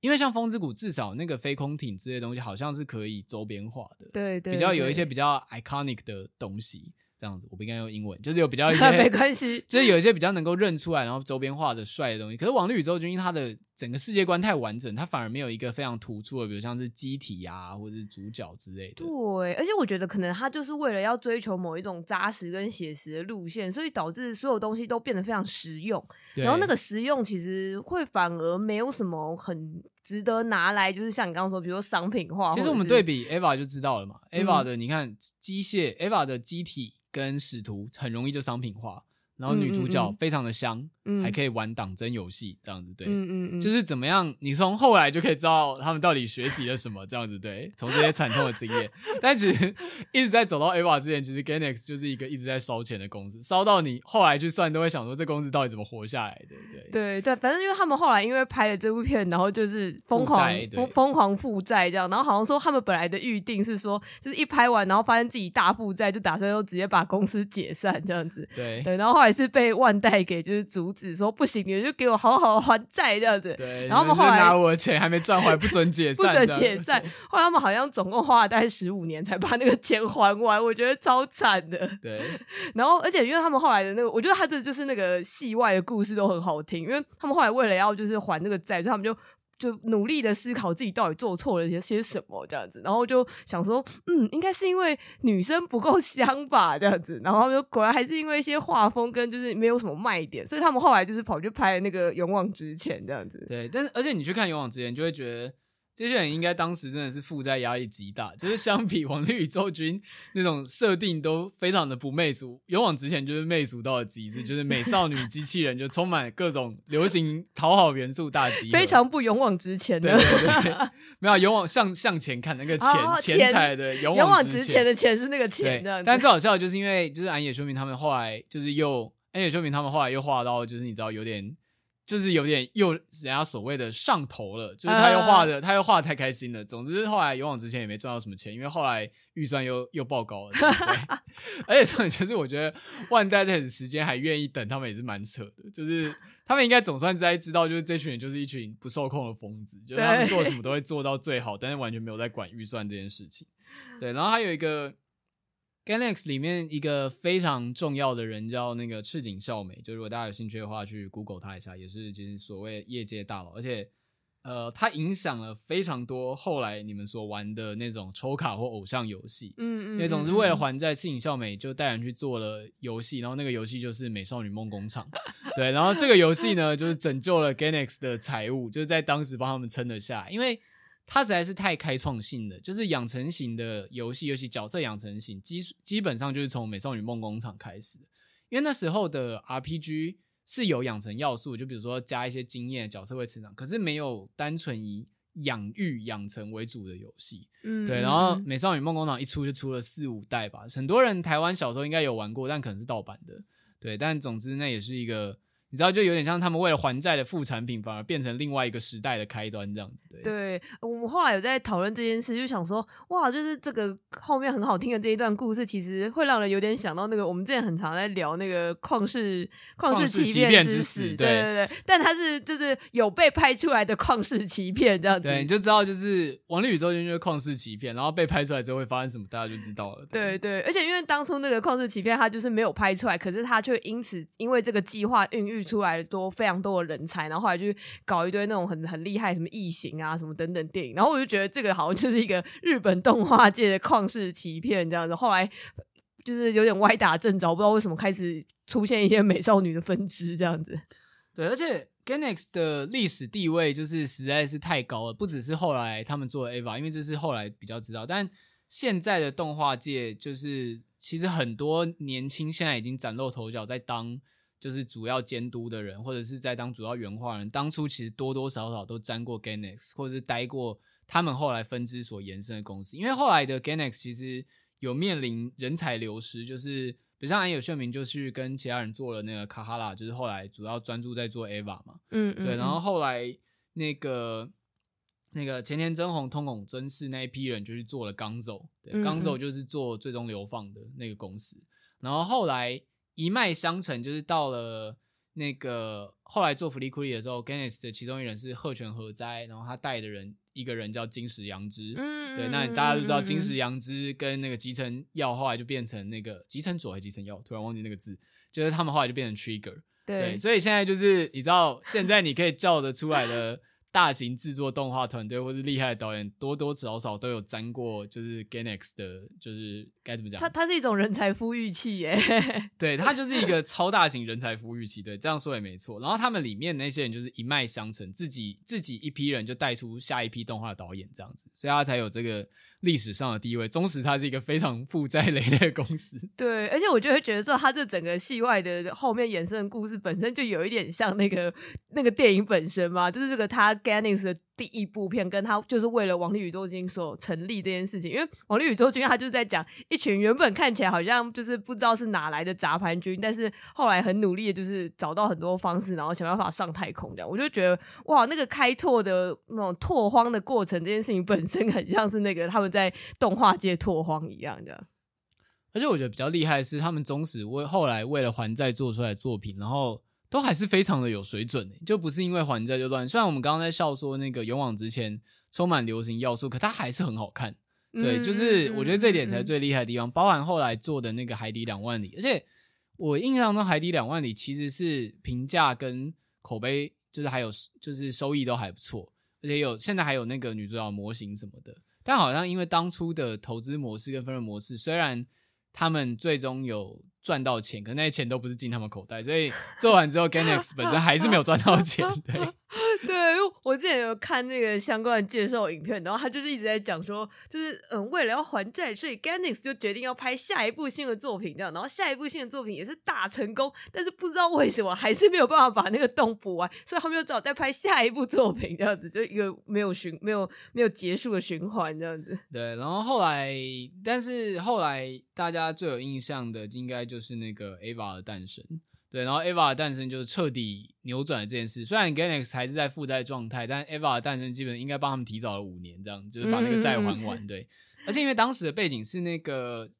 因为像风之谷至少那个飞空艇这些东西好像是可以周边化的，对，对对，比较有一些比较 iconic 的东西。这样子，我不应该用英文，就是有比较一 些没关系，就是有一些比较能够认出来，然后周边画的帅的东西。可是《王力宇宙军》因为它的整个世界观太完整，它反而没有一个非常突出的，比如像是机体啊，或者是主角之类的。对，而且我觉得可能他就是为了要追求某一种扎实跟写实的路线，所以导致所有东西都变得非常实用。然后那个实用其实会反而没有什么很值得拿来，就是像你刚刚说，比如说商品化。其实我们对比 EVA 就知道了嘛，EVA 的你看机械，EVA 的机体。跟使徒很容易就商品化，然后女主角非常的香。嗯嗯还可以玩党争游戏这样子，对，嗯嗯嗯，就是怎么样，你从后来就可以知道他们到底学习了什么这样子，对，从这些惨痛的经验。但其实一直在走到 AVA 之前，其实 Gainax 就是一个一直在烧钱的公司，烧到你后来去算都会想说这公司到底怎么活下来的，对。对对对，反正因为他们后来因为拍了这部片，然后就是疯狂疯疯狂负债这样，然后好像说他们本来的预定是说，就是一拍完然后发现自己大负债，就打算又直接把公司解散这样子，对。对，然后后来是被万代给就是阻止说不行，你就给我好好还债这样子。对，然后他们后来拿我的钱还没赚回来，不准解散，不准解散。后来他们好像总共花了大概十五年才把那个钱还完，我觉得超惨的。对，然后而且因为他们后来的那个，我觉得他的就是那个戏外的故事都很好听，因为他们后来为了要就是还那个债，所以他们就。就努力的思考自己到底做错了些些什么这样子，然后就想说，嗯，应该是因为女生不够香吧这样子，然后就果然还是因为一些画风跟就是没有什么卖点，所以他们后来就是跑去拍那个《勇往直前》这样子。对，但是而且你去看《勇往直前》，就会觉得。这些人应该当时真的是负债压力极大，就是相比《王绿宇宙军 》那种设定都非常的不媚俗，勇往直前就是媚俗到了极致，就是美少女机器人就充满各种流行讨好元素大集，非常不勇往直前的。对对对，没有勇往向向前看那个钱、哦、钱财的勇往直前的钱是那个钱的。但最好笑的就是因为就是安野秀明他们后来就是又安野秀明他们后来又画到就是你知道有点。就是有点又人家所谓的上头了，就是他又画的，uh, 他又画的太开心了。总之，后来勇往直前也没赚到什么钱，因为后来预算又又爆高了。对，而且重点就是，我觉得万代在时间还愿意等他们也是蛮扯的。就是他们应该总算在知道，就是这群人就是一群不受控的疯子，就是他们做什么都会做到最好，但是完全没有在管预算这件事情。对，然后还有一个。Gainax 里面一个非常重要的人叫那个赤井孝美，就如果大家有兴趣的话，去 Google 他一下，也是就是所谓业界大佬，而且呃，他影响了非常多后来你们所玩的那种抽卡或偶像游戏，嗯嗯，那种是为了还债，赤井孝美就带人去做了游戏，然后那个游戏就是《美少女梦工厂》，对，然后这个游戏呢就是拯救了 Gainax 的财务，就是在当时帮他们撑了下，因为。它实在是太开创性的，就是养成型的游戏，尤其角色养成型，基基本上就是从《美少女梦工厂》开始的。因为那时候的 RPG 是有养成要素，就比如说加一些经验，角色会成长，可是没有单纯以养育养成为主的游戏。嗯，对。然后《美少女梦工厂》一出就出了四五代吧，很多人台湾小时候应该有玩过，但可能是盗版的。对，但总之那也是一个。你知道，就有点像他们为了还债的副产品，反而变成另外一个时代的开端这样子。对，对我们后来有在讨论这件事，就想说，哇，就是这个后面很好听的这一段故事，其实会让人有点想到那个我们之前很常在聊那个旷世旷世奇变之死。对对对，但他是就是有被拍出来的旷世奇片这样子，对，你就知道就是《王力宇宙军》就是旷世奇片，然后被拍出来之后会发生什么，大家就知道了。对对，对，而且因为当初那个旷世奇片，他就是没有拍出来，可是他却因此因为这个计划孕育出来多非常多的人才，然后后来就搞一堆那种很很厉害什么异形啊什么等等电影，然后我就觉得这个好像就是一个 日本动画界的旷世奇片这样子。后来就是有点歪打正着，不知道为什么开始出现一些美少女的分支这样子。对，而且 Gainax 的历史地位就是实在是太高了，不只是后来他们做了 EVA，因为这是后来比较知道，但现在的动画界就是其实很多年轻现在已经崭露头角，在当就是主要监督的人，或者是在当主要原画人，当初其实多多少少都沾过 Gainax，或者是待过他们后来分支所延伸的公司，因为后来的 Gainax 其实有面临人才流失，就是。比如像安野秀明就去跟其他人做了那个卡哈拉，就是后来主要专注在做 Ava 嘛，嗯，嗯，对，然后后来那个那个前田真宏、通孔真嗣那一批人就去做了刚走，对，刚走就是做最终流放的那个公司，然后后来一脉相承，就是到了那个后来做福利库里的时候 g a n n i s 的其中一人是鹤泉和哉，然后他带的人。一个人叫金石阳之，嗯，对，那大家都知道金石阳之跟那个集成药后来就变成那个集成左还是吉成耀，突然忘记那个字，就是他们后来就变成 Trigger，对，对，所以现在就是你知道，现在你可以叫得出来的。大型制作动画团队或是厉害的导演，多多少少都有沾过，就是 Gainax 的，就是该怎么讲？它它是一种人才孵育器耶，对，它就是一个超大型人才孵育器，对，这样说也没错。然后他们里面那些人就是一脉相承，自己自己一批人就带出下一批动画导演这样子，所以他才有这个。历史上的地位，纵使它是一个非常负债累累的公司。对，而且我就会觉得说，它这整个戏外的后面衍生的故事本身就有一点像那个那个电影本身嘛，就是这个他 Gainax 的。第一部片跟他就是为了王力宇宙军所成立这件事情，因为王力宇宙军他就是在讲一群原本看起来好像就是不知道是哪来的杂牌军，但是后来很努力的，就是找到很多方式，然后想办法上太空这样。我就觉得哇，那个开拓的那种拓荒的过程，这件事情本身很像是那个他们在动画界拓荒一样的。而且我觉得比较厉害的是，他们总始为后来为了还债做出来作品，然后。都还是非常的有水准，就不是因为还债就乱。虽然我们刚刚在笑说那个勇往直前充满流行要素，可它还是很好看。对，就是我觉得这点才是最厉害的地方。包含后来做的那个《海底两万里》，而且我印象中《海底两万里》其实是评价跟口碑，就是还有就是收益都还不错，而且有现在还有那个女主角模型什么的。但好像因为当初的投资模式跟分润模式，虽然他们最终有。赚到钱，可那些钱都不是进他们口袋，所以做完之后，Gainax 本身还是没有赚到钱。对，对，我之前有看那个相关的介绍影片，然后他就是一直在讲说，就是嗯，为了要还债，所以 Gainax 就决定要拍下一部新的作品，这样，然后下一部新的作品也是大成功，但是不知道为什么还是没有办法把那个洞补完，所以他们就只好再拍下一部作品，这样子，就一个没有循、没有没有结束的循环，这样子。对，然后后来，但是后来大家最有印象的应该就。就是那个 Ava 的诞生，对，然后 Ava 的诞生就是彻底扭转了这件事。虽然 Gainax 还是在负债状态，但 Ava 的诞生基本应该帮他们提早了五年，这样就是把那个债还完。对，而且因为当时的背景是那个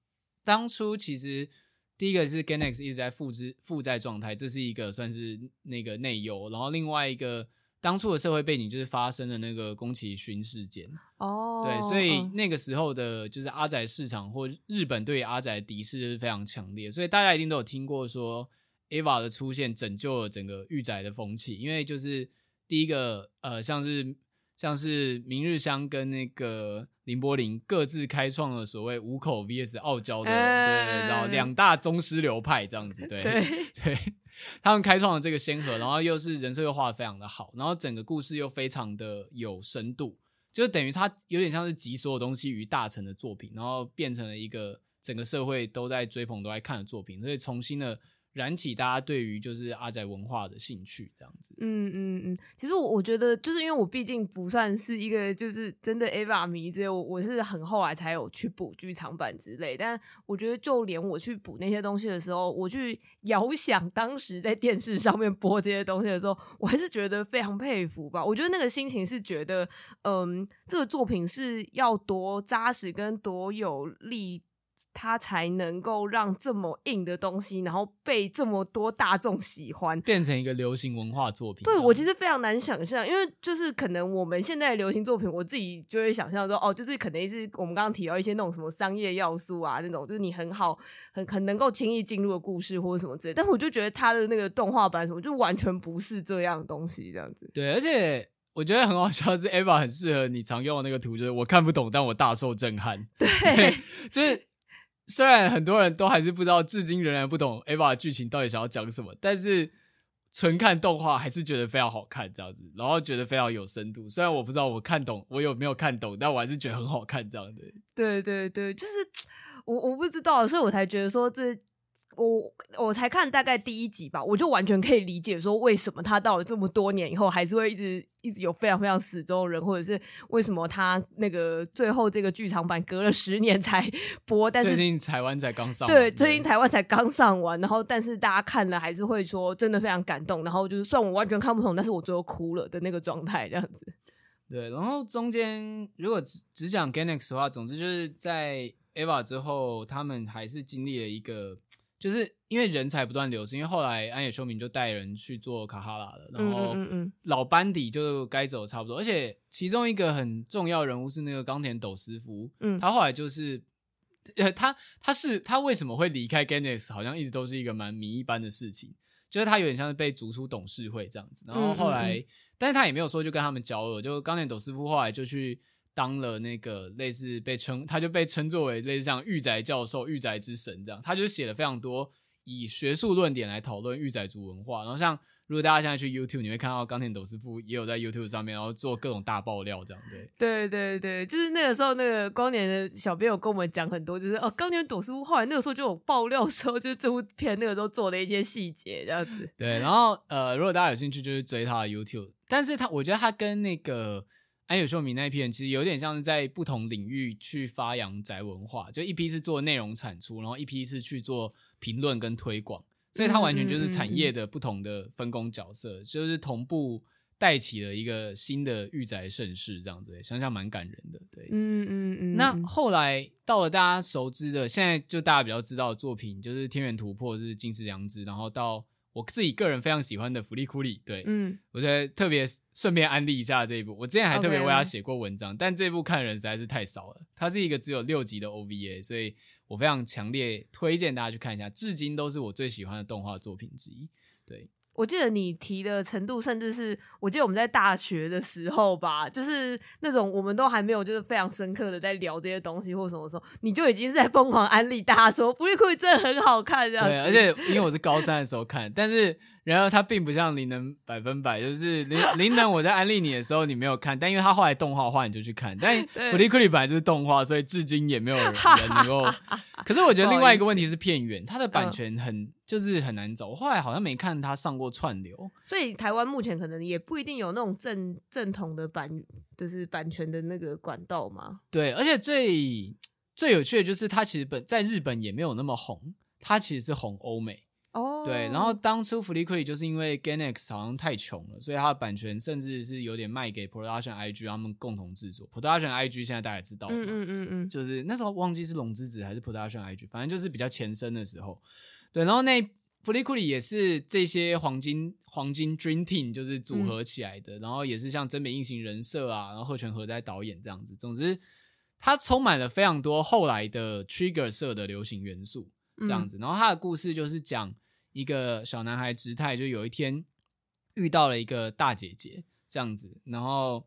当初其实第一个是 Gainax 一直在负资负债状态，这是一个算是那个内忧，然后另外一个。当初的社会背景就是发生了那个宫崎骏事件。哦，对，所以那个时候的就是阿宅市场或日本对阿宅的敌视是非常强烈，所以大家一定都有听过说 EVA 的出现拯救了整个御宅的风气，因为就是第一个呃，像是像是明日香跟那个綾波丽各自开创了所谓五口 VS 傲娇的，对，然后两大宗师流派这样子，对对。对 他们开创了这个先河，然后又是人设又画的非常的好，然后整个故事又非常的有深度，就等于他有点像是集所有东西于大成的作品，然后变成了一个整个社会都在追捧、都在看的作品，所以重新的燃起大家对于就是阿宅文化的兴趣，这样子。嗯嗯嗯，其实我我觉得，就是因为我毕竟不算是一个就是真的 AVA 迷之类，我我是很后来才有去补剧场版之类。但我觉得，就连我去补那些东西的时候，我去遥想当时在电视上面播这些东西的时候，我还是觉得非常佩服吧。我觉得那个心情是觉得，嗯，这个作品是要多扎实跟多有力。他才能够让这么硬的东西，然后被这么多大众喜欢，变成一个流行文化作品。对，我其实非常难想象，因为就是可能我们现在的流行作品，我自己就会想象说，哦，就是可能是我们刚刚提到一些那种什么商业要素啊，那种就是你很好、很很能够轻易进入的故事或者什么之类。但我就觉得他的那个动画版什么，就完全不是这样的东西，这样子。对，而且我觉得很好笑的是，EVA 很适合你常用的那个图，就是我看不懂，但我大受震撼。对 就是。虽然很多人都还是不知道，至今仍然不懂 Ava 剧情到底想要讲什么，但是纯看动画还是觉得非常好看，这样子，然后觉得非常有深度。虽然我不知道我看懂，我有没有看懂，但我还是觉得很好看，这样子。对对对，就是 我我不知道，所以我才觉得说这。我我才看大概第一集吧，我就完全可以理解说为什么他到了这么多年以后还是会一直一直有非常非常死忠的人，或者是为什么他那个最后这个剧场版隔了十年才 播，但是最近台湾才刚上，对，最近台湾才刚上完，然后但是大家看了还是会说真的非常感动，然后就是算我完全看不懂，但是我最后哭了的那个状态这样子。对，然后中间如果只只讲 Gainax 的话，总之就是在 EVA 之后，他们还是经历了一个。就是因为人才不断流失，因为后来安野秀明就带人去做卡哈拉了，然后老班底就该走差不多，而且其中一个很重要人物是那个冈田斗司夫，嗯，他后来就是，呃，他他是他为什么会离开 Gainax，好像一直都是一个蛮谜一般的事情，就是他有点像是被逐出董事会这样子，然后后来，但是他也没有说就跟他们交恶，就冈田斗司夫后来就去。当了那个类似被称，他就被称作为类似像御宅教授、御宅之神这样，他就写了非常多以学术论点来讨论御宅族文化。然后像如果大家现在去 YouTube，你会看到冈田斗师傅也有在 YouTube 上面，然后做各种大爆料这样。对，对对对，就是那个时候那个光年的小编有跟我们讲很多，就是哦，冈田斗司夫后来那个时候就有爆料说，就是这部片那个时候做的一些细节这样子。对，然后呃，如果大家有兴趣，就是追他的 YouTube，但是他我觉得他跟那个。安野秀明那一批人其实有点像是在不同领域去发扬宅文化，就一批是做内容产出，然后一批是去做评论跟推广，所以他完全就是产业的不同的分工角色，就是同步带起了一个新的御宅盛世，这样子，想想蛮感人的。对，嗯嗯嗯。那后来到了大家熟知的，现在就大家比较知道的作品，就是《天元突破》是金石良知，然后到。我自己个人非常喜欢的福利库里，对，嗯，我觉得特别顺便安利一下这一部。我之前还特别为他写过文章，okay. 但这部看的人实在是太少了。它是一个只有六集的 OVA，所以我非常强烈推荐大家去看一下。至今都是我最喜欢的动画作品之一，对。我记得你提的程度，甚至是我记得我们在大学的时候吧，就是那种我们都还没有就是非常深刻的在聊这些东西或什么时候，你就已经是在疯狂安利大家说《福利库里》真的很好看这样。对，而且因为我是高三的时候看，但是。然后它并不像林能百分百，就是林林能我在安利你的时候你没有看，但因为它后来动画化你就去看。但 福利库里本来就是动画，所以至今也没有人能够。可是我觉得另外一个问题是片源，它的版权很、嗯、就是很难找。我后来好像没看他上过串流，所以台湾目前可能也不一定有那种正正统的版，就是版权的那个管道嘛。对，而且最最有趣的就是它其实本在日本也没有那么红，它其实是红欧美。哦、oh.，对，然后当初福利库里就是因为 Gainax 好像太穷了，所以它的版权甚至是有点卖给 Production IG 他们共同制作。Production IG 现在大家知道，嗯嗯嗯嗯，就是那时候忘记是龙之子还是 Production IG，反正就是比较前身的时候。对，然后那福利库里也是这些黄金黄金 Dream Team 就是组合起来的，嗯、然后也是像真美硬行人设啊，然后贺泉和在导演这样子。总之，它充满了非常多后来的 Trigger 社的流行元素这样子。嗯、然后它的故事就是讲。一个小男孩直太就有一天遇到了一个大姐姐这样子，然后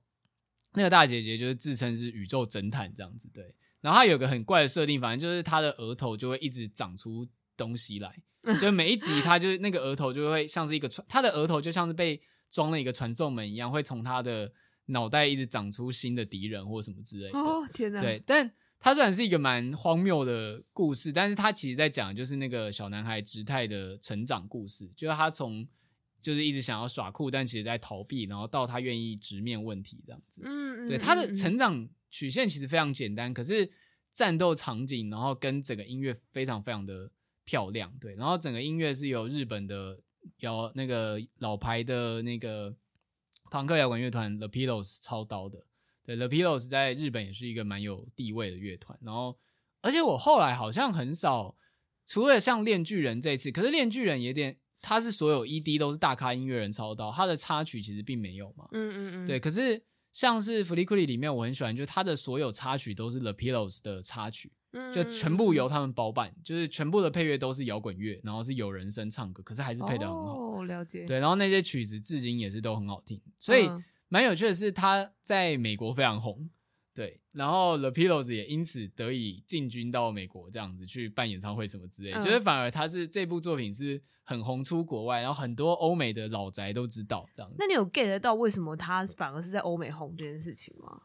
那个大姐姐就是自称是宇宙侦探这样子，对。然后他有个很怪的设定，反正就是他的额头就会一直长出东西来，就每一集他就是那个额头就会像是一个传，他的额头就像是被装了一个传送门一样，会从他的脑袋一直长出新的敌人或什么之类的。哦天哪！对，但他虽然是一个蛮荒谬的故事，但是他其实在讲就是那个小男孩直太的成长故事，就是他从就是一直想要耍酷，但其实在逃避，然后到他愿意直面问题这样子。嗯，对，他的成长曲线其实非常简单，可是战斗场景，然后跟整个音乐非常非常的漂亮。对，然后整个音乐是由日本的有那个老牌的那个朋克摇滚乐团 The Pillows 操刀的。对，The Pillows 在日本也是一个蛮有地位的乐团。然后，而且我后来好像很少，除了像链巨人这次，可是链巨人也点，他是所有 ED 都是大咖音乐人操刀，他的插曲其实并没有嘛。嗯嗯嗯。对，可是像是 Fleetwood 里面，我很喜欢，就是它的所有插曲都是 The Pillows 的插曲，就全部由他们包办，就是全部的配乐都是摇滚乐，然后是有人声唱歌，可是还是配的很好。哦，了解。对，然后那些曲子至今也是都很好听，所以。嗯蛮有趣的是，他在美国非常红，对，然后 The Pillows 也因此得以进军到美国，这样子去办演唱会什么之类就是反而他是这部作品是很红出国外，然后很多欧美的老宅都知道这样子。那你有 get 到为什么他反而是在欧美红这件事情吗？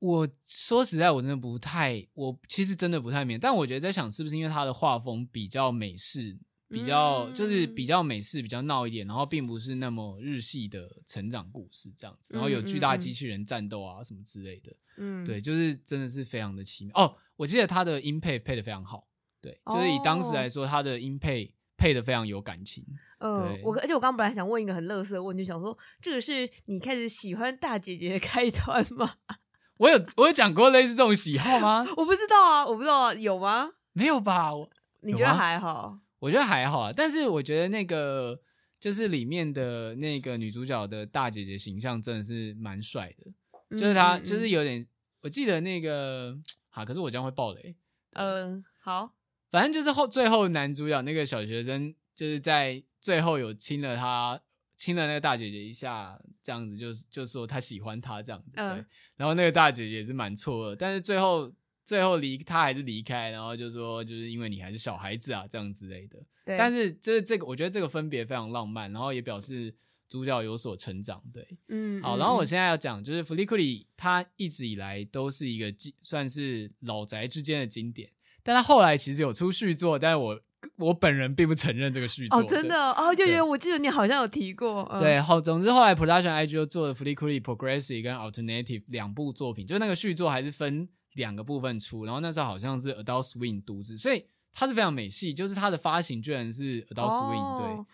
我说实在，我真的不太，我其实真的不太明白，但我觉得在想是不是因为他的画风比较美式。比较就是比较美式，比较闹一点，然后并不是那么日系的成长故事这样子，然后有巨大机器人战斗啊什么之类的，嗯，对，就是真的是非常的奇妙哦。我记得他的音配配的非常好，对，就是以当时来说，他的音配配的非常有感情。嗯，我而且我刚刚本来想问一个很乐色的问题，想说这个是你开始喜欢大姐姐的开端吗？我有我有讲过类似这种喜好吗？我不知道啊，我不知道啊，有吗？没有吧？我你觉得还好？我觉得还好啊，但是我觉得那个就是里面的那个女主角的大姐姐形象真的是蛮帅的，嗯、就是她就是有点，我记得那个哈，可是我这样会爆雷。嗯，好，反正就是后最后男主角那个小学生就是在最后有亲了她，亲了那个大姐姐一下，这样子就是就说他喜欢她这样子，对，嗯、然后那个大姐姐也是蛮错愕，但是最后。最后离他还是离开，然后就说就是因为你还是小孩子啊，这样之类的。对。但是就是这个，我觉得这个分别非常浪漫，然后也表示主角有所成长。对，嗯。好，然后我现在要讲，就是弗利库里他一直以来都是一个算是老宅之间的经典，但他后来其实有出续作，但是我我本人并不承认这个续作。哦，真的哦，就觉得我记得你好像有提过。嗯、对，好，总之后来 Production IG 就做了福利库里 Progressive 跟 Alternative 两部作品，就那个续作还是分。两个部分出，然后那时候好像是 Adult Swim 独自，所以它是非常美系，就是它的发行居然是 Adult Swim，对，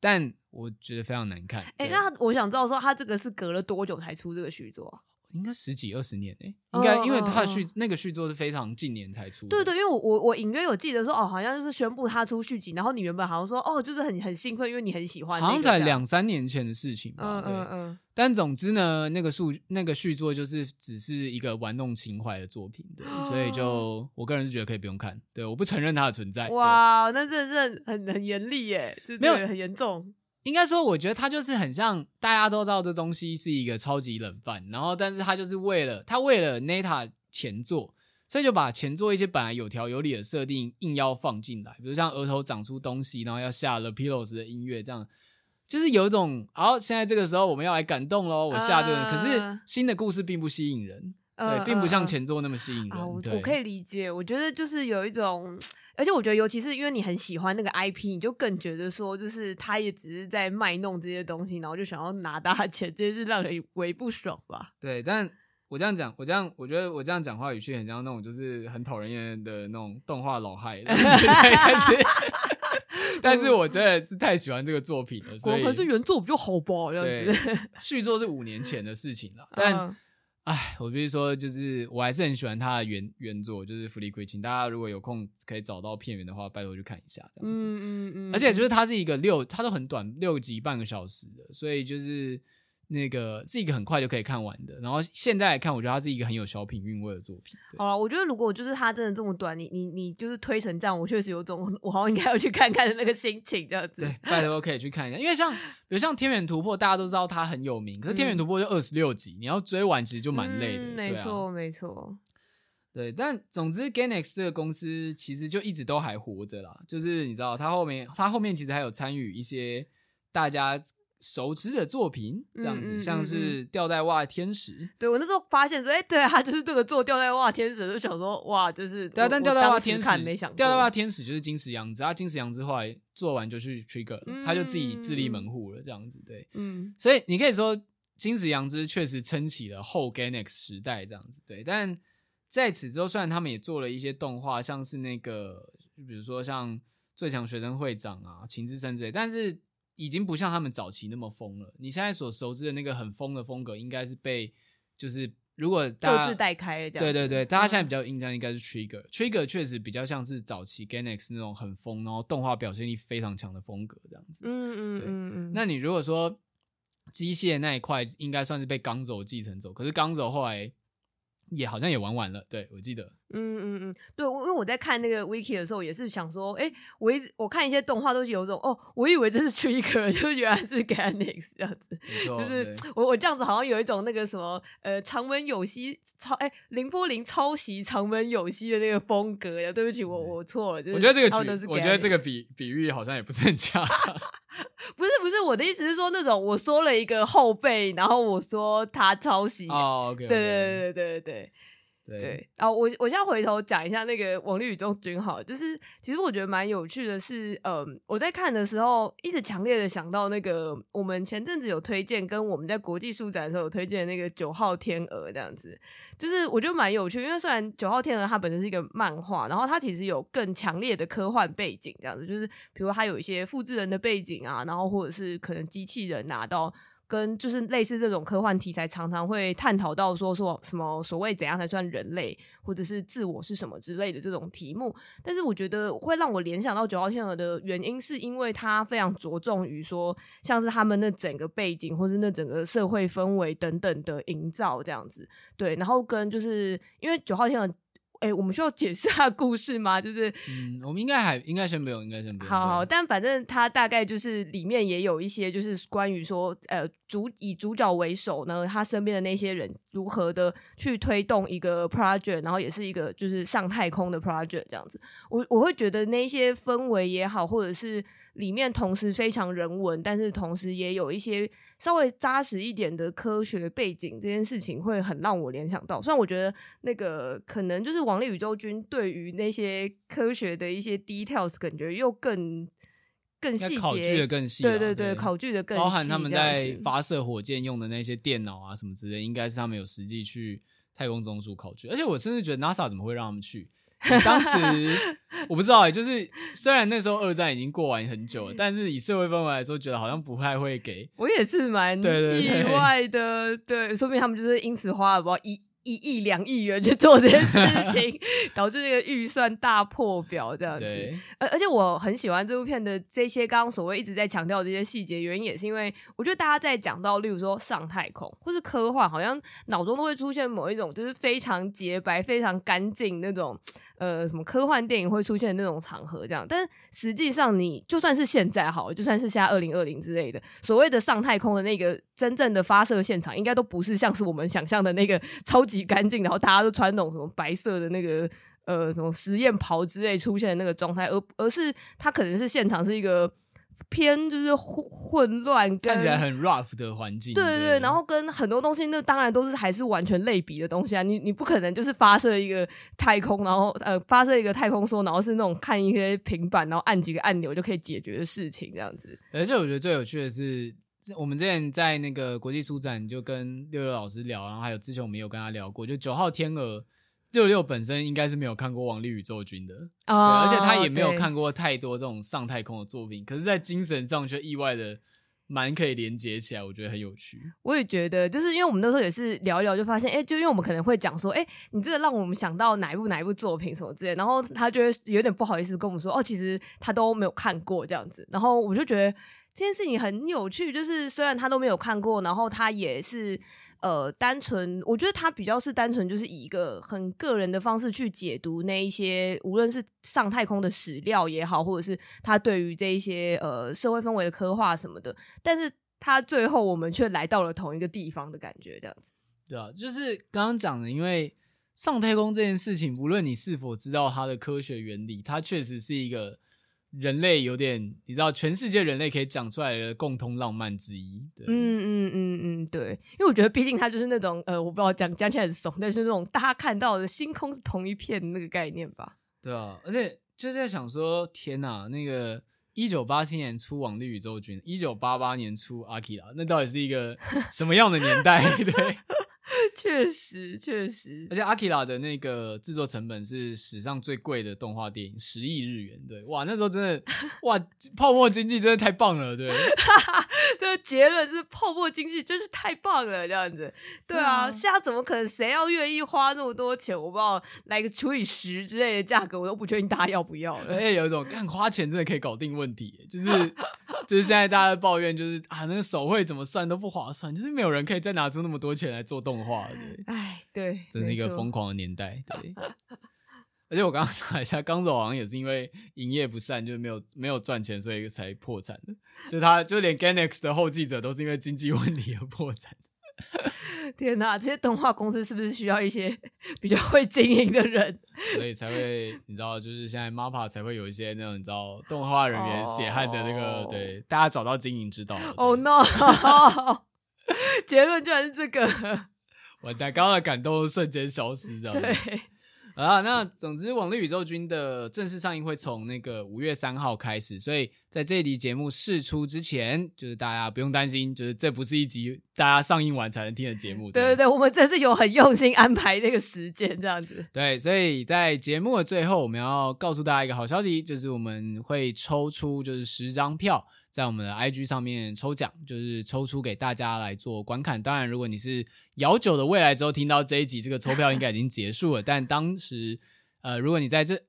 但我觉得非常难看。哎、欸，那我想知道说，它这个是隔了多久才出这个续作？应该十几二十年诶、欸，应该因为他的续、uh, uh, uh. 那个续作是非常近年才出。对对，因为我我我隐约有记得说，哦，好像就是宣布他出续集，然后你原本好像说，哦，就是很很兴奋，因为你很喜欢、那个。好像才两三年前的事情吧。嗯嗯嗯。但总之呢，那个续那个续作就是只是一个玩弄情怀的作品，对，所以就我个人是觉得可以不用看。对，我不承认它的存在。哇，那真的是很很严厉耶，就没有很严重。应该说，我觉得他就是很像大家都知道这东西是一个超级冷饭，然后但是他就是为了他为了 Neta 前作，所以就把前作一些本来有条有理的设定硬要放进来，比如像额头长出东西，然后要下 The Pillows 的音乐，这样就是有一种，好，现在这个时候我们要来感动喽，我下这个，uh, 可是新的故事并不吸引人，对，uh, uh, 并不像前作那么吸引人。Uh, 对我可以理解，我觉得就是有一种。而且我觉得，尤其是因为你很喜欢那个 IP，你就更觉得说，就是他也只是在卖弄这些东西，然后就想要拿大钱，这些是让人为不爽吧？对，但我这样讲，我这样，我觉得我这样讲话语气很像那种，就是很讨人厌的那种动画老害。但是，但是我真的是太喜欢这个作品了，所以还是原作不就好吧？这样子，续作是五年前的事情了，但。嗯哎，我必须说，就是我还是很喜欢他的原原作，就是《福利亏请》。大家如果有空可以找到片源的话，拜托去看一下，这样子。嗯嗯嗯。而且就是它是一个六，它都很短，六集半个小时的，所以就是。那个是一个很快就可以看完的，然后现在来看，我觉得它是一个很有小品韵味的作品。好了，我觉得如果就是它真的这么短，你你你就是推成这样，我确实有种我好像应该要去看看的那个心情，这样子。对，大家都可以去看一下，因为像 比如像《天元突破》，大家都知道它很有名，可是《天元突破》就二十六集，嗯、你要追完其实就蛮累的。嗯、没错，没错。对，但总之，Gainax 这个公司其实就一直都还活着啦。就是你知道，它后面它后面其实还有参与一些大家。熟知的作品，这样子，嗯嗯嗯嗯像是吊带袜天使。对，我那时候发现说，哎、欸，对啊就是这个做吊带袜天使，就想说，哇，就是对啊，但吊带袜天使吊带袜天使就是金石阳之，他金石阳之后来做完就去 Trigger，、嗯、他就自己自立门户了，这样子，对，嗯，所以你可以说金石阳之确实撑起了后 Gainax 时代，这样子，对，但在此之后，虽然他们也做了一些动画，像是那个，比如说像最强学生会长啊、秦之森之类，但是。已经不像他们早期那么疯了。你现在所熟知的那个很疯的风格，应该是被就是如果大家各自带开了这样。对对对，大家现在比较印象应该是 Trigger，嗯。Trigger 确实比较像是早期 Gainax 那种很疯，然后动画表现力非常强的风格这样子。嗯嗯嗯嗯。那你如果说机械那一块，应该算是被刚走继承走，可是刚走后来。也好像也玩完了，对，我记得，嗯嗯嗯，对，因为我在看那个 wiki 的时候，也是想说，哎、欸，我一直我看一些动画都是有种，哦，我以为这是 Trigger，就原来是 Gainax 这样子，就是我我这样子好像有一种那个什么，呃，长门有希抄，哎、欸，凌波林抄袭长门有希的那个风格呀，对不起，我我错了，就是，我觉得这个举，我觉得这个比比喻好像也不是很恰当。不是不是，我的意思是说那种我说了一个后辈，然后我说他抄袭。哦、对对对对对对。然后我我现在回头讲一下那个王力宇宙军好，就是其实我觉得蛮有趣的是，嗯，我在看的时候一直强烈的想到那个我们前阵子有推荐，跟我们在国际书展的时候有推荐那个九号天鹅这样子。就是我觉得蛮有趣，因为虽然九号天鹅它本身是一个漫画，然后它其实有更强烈的科幻背景，这样子，就是比如它有一些复制人的背景啊，然后或者是可能机器人拿到。跟就是类似这种科幻题材，常常会探讨到说说什么所谓怎样才算人类，或者是自我是什么之类的这种题目。但是我觉得会让我联想到九号天鹅的原因，是因为它非常着重于说，像是他们那整个背景，或是那整个社会氛围等等的营造这样子。对，然后跟就是因为九号天鹅。哎、欸，我们需要解释他的故事吗？就是，嗯，我们应该还应该先不用，应该先不用。好好，但反正他大概就是里面也有一些，就是关于说，呃，主以主角为首呢，他身边的那些人如何的去推动一个 project，然后也是一个就是上太空的 project 这样子。我我会觉得那些氛围也好，或者是里面同时非常人文，但是同时也有一些。稍微扎实一点的科学背景，这件事情会很让我联想到。虽然我觉得那个可能就是王力宇宙军对于那些科学的一些 details，感觉又更更细节，考据的更细。对对对，考据的更细，包含他们在发射火箭用的那些电脑啊什么之类，应该是他们有实际去太空中枢考据。而且我甚至觉得 NASA 怎么会让他们去？当时我不知道就是虽然那时候二战已经过完很久了，但是以社会氛围来说，觉得好像不太会给。我也是蛮意外的，对，说不定他们就是因此花了不知道一一亿两亿元去做这件事情，导致这个预算大破表这样子。而而且我很喜欢这部片的这些刚刚所谓一直在强调的这些细节，原因也是因为我觉得大家在讲到例如说上太空或是科幻，好像脑中都会出现某一种就是非常洁白、非常干净那种。呃，什么科幻电影会出现那种场合，这样，但实际上，你就算是现在好，就算是现在二零二零之类的，所谓的上太空的那个真正的发射现场，应该都不是像是我们想象的那个 超级干净，然后大家都穿那种什么白色的那个呃什么实验袍之类出现的那个状态，而而是它可能是现场是一个。偏就是混混乱，看起来很 rough 的环境。对对对，然后跟很多东西，那当然都是还是完全类比的东西啊。你你不可能就是发射一个太空，然后呃发射一个太空梭，然后是那种看一些平板，然后按几个按钮就可以解决的事情这样子。而且我觉得最有趣的是，我们之前在那个国际书展就跟六六老师聊，然后还有之前我们有跟他聊过，就九号天鹅。六六本身应该是没有看过《王力宇宙军》的，oh, 而且他也没有看过太多这种上太空的作品，可是，在精神上却意外的蛮可以连接起来，我觉得很有趣。我也觉得，就是因为我们那时候也是聊一聊，就发现，哎、欸，就因为我们可能会讲说，哎、欸，你这个让我们想到哪一部哪一部作品什么之类，然后他就会有点不好意思跟我们说，哦，其实他都没有看过这样子，然后我就觉得这件事情很有趣，就是虽然他都没有看过，然后他也是。呃，单纯我觉得他比较是单纯，就是以一个很个人的方式去解读那一些，无论是上太空的史料也好，或者是他对于这一些呃社会氛围的刻画什么的，但是他最后我们却来到了同一个地方的感觉，这样子。对啊，就是刚刚讲的，因为上太空这件事情，无论你是否知道它的科学原理，它确实是一个人类有点，你知道，全世界人类可以讲出来的共通浪漫之一。对，嗯嗯嗯嗯，对，因为我觉得毕竟它就是那种呃，我不知道讲讲起来很怂，但是那种大家看到的星空是同一片的那个概念吧。对啊，而且就是在想说，天哪，那个一九八七年出《网力宇宙军》，一九八八年出《阿基拉》，那到底是一个什么样的年代？对。确实，确实，而且阿基拉的那个制作成本是史上最贵的动画电影，十亿日元。对，哇，那时候真的，哇，泡沫经济真的太棒了。对 这个结论是泡沫经济真是太棒了，这样子。对啊，现在怎么可能谁要愿意花那么多钱？我不知道来个除以十之类的价格，我都不确定大家要不要了。而且有一种，看花钱真的可以搞定问题，就是就是现在大家的抱怨就是啊，那个手绘怎么算都不划算，就是没有人可以再拿出那么多钱来做动画。对，哎，对，真是一个疯狂的年代。对，而且我刚刚查一下，刚走好像也是因为营业不善，就是没有没有赚钱，所以才破产的。就他，就连 Gainax 的后继者都是因为经济问题而破产。天哪，这些动画公司是不是需要一些比较会经营的人？所以才会，你知道，就是现在 MAPPA 才会有一些那种你知道动画人员血汗的那个，oh. 对，大家找到经营之道。Oh no！结论居然是这个。完蛋，刚刚的感动瞬间消失，这样子。对啊，那总之，《网力宇宙军》的正式上映会从那个五月三号开始，所以在这一集节目试出之前，就是大家不用担心，就是这不是一集大家上映完才能听的节目。对对对，我们真是有很用心安排那个时间，这样子。对，所以在节目的最后，我们要告诉大家一个好消息，就是我们会抽出就是十张票。在我们的 IG 上面抽奖，就是抽出给大家来做观看。当然，如果你是遥久的未来之后听到这一集，这个抽票应该已经结束了。但当时，呃，如果你在这，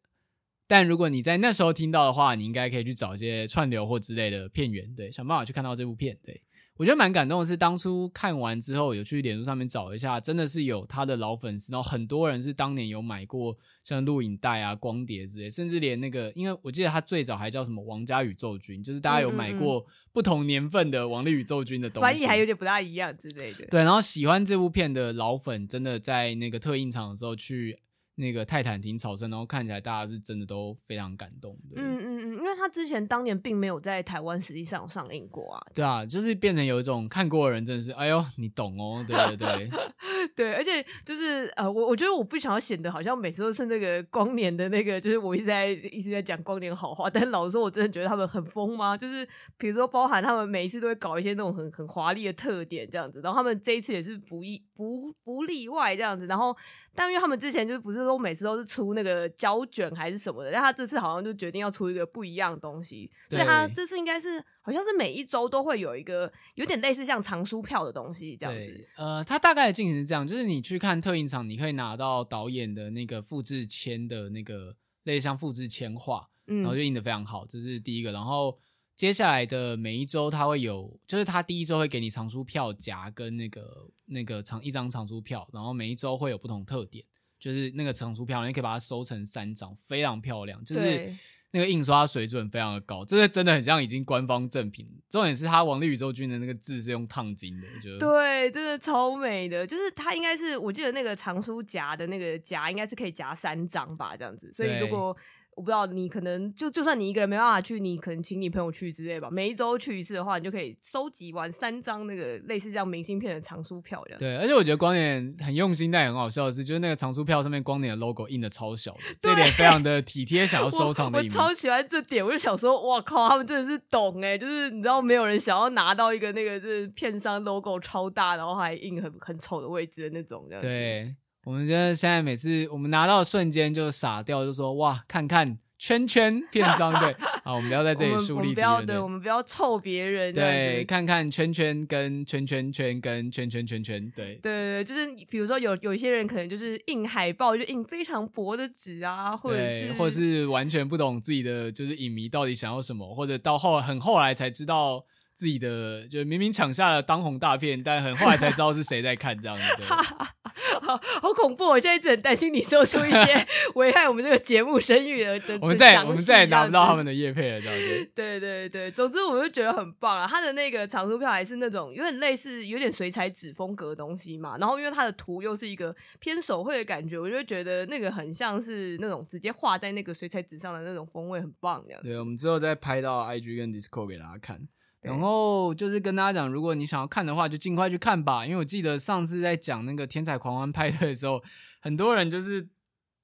但如果你在那时候听到的话，你应该可以去找一些串流或之类的片源，对，想办法去看到这部片，对。我觉得蛮感动的是，当初看完之后有去脸书上面找一下，真的是有他的老粉丝，然后很多人是当年有买过像录影带啊、光碟之类，甚至连那个，因为我记得他最早还叫什么《王家宇宙军》，就是大家有买过不同年份的《王力宇宙军》的东西，翻译还有点不大一样之类的。对，然后喜欢这部片的老粉，真的在那个特映场的时候去。那个泰坦庭草声，然后看起来大家是真的都非常感动的。嗯嗯嗯，因为他之前当年并没有在台湾实际上上映过啊。对啊，就是变成有一种看过的人真的是，哎呦，你懂哦，对对对，对，而且就是呃，我我觉得我不想要显得好像每次都是那个光年的那个，就是我一直在一直在讲光年好话，但老实说，我真的觉得他们很疯吗？就是比如说，包含他们每一次都会搞一些那种很很华丽的特点这样子，然后他们这一次也是不意不不例外这样子，然后。但因为他们之前就不是说每次都是出那个胶卷还是什么的，但他这次好像就决定要出一个不一样的东西，所以他这次应该是好像是每一周都会有一个有点类似像藏书票的东西这样子。呃，他大概的进行是这样，就是你去看特映场，你可以拿到导演的那个复制签的那个类似像复制签画，然后就印的非常好，这是第一个，然后。接下来的每一周，它会有，就是它第一周会给你藏书票夹跟那个那个藏一张藏书票，然后每一周会有不同特点，就是那个藏书票，你可以把它收成三张，非常漂亮，就是那个印刷水准非常的高，这个真的很像已经官方正品。重点是它王力宇宙军的那个字是用烫金的，我觉得对，真的超美的，就是它应该是我记得那个藏书夹的那个夹应该是可以夹三张吧，这样子，所以如果。我不知道你可能就就算你一个人没办法去，你可能请你朋友去之类吧。每一周去一次的话，你就可以收集完三张那个类似这样明信片的藏书票这样。对，而且我觉得光年很用心，但也很好笑的是，就是那个藏书票上面光年的 logo 印的超小的，这点非常的体贴，想要收藏的。我，我超喜欢这点，我就想说，哇靠，他们真的是懂哎，就是你知道，没有人想要拿到一个那个就是片商 logo 超大，然后还印很很丑的位置的那种这样。对。我们现在现在每次我们拿到的瞬间就傻掉，就说哇，看看圈圈片商对，好，我们不要在这里树立不要对，我们不要臭别人，对，看看圈圈跟圈圈圈跟圈圈圈圈，对，对对对，就是比如说有有一些人可能就是印海报就印非常薄的纸啊，或者是或者是完全不懂自己的就是影迷到底想要什么，或者到后很后来才知道。自己的就明明抢下了当红大片，但很后来才知道是谁在看这样子。好好恐怖！我现在一直很担心你说出一些 危害我们这个节目声誉的的。我们再我们再也拿不到他们的业配了，这样子。对对对，总之我就觉得很棒啊！他的那个长书票还是那种有点类似、有点水彩纸风格的东西嘛。然后因为它的图又是一个偏手绘的感觉，我就觉得那个很像是那种直接画在那个水彩纸上的那种风味，很棒。这样子。对，我们之后再拍到 IG 跟 Discord 给大家看。然后就是跟大家讲，如果你想要看的话，就尽快去看吧。因为我记得上次在讲那个《天才狂欢派对》的时候，很多人就是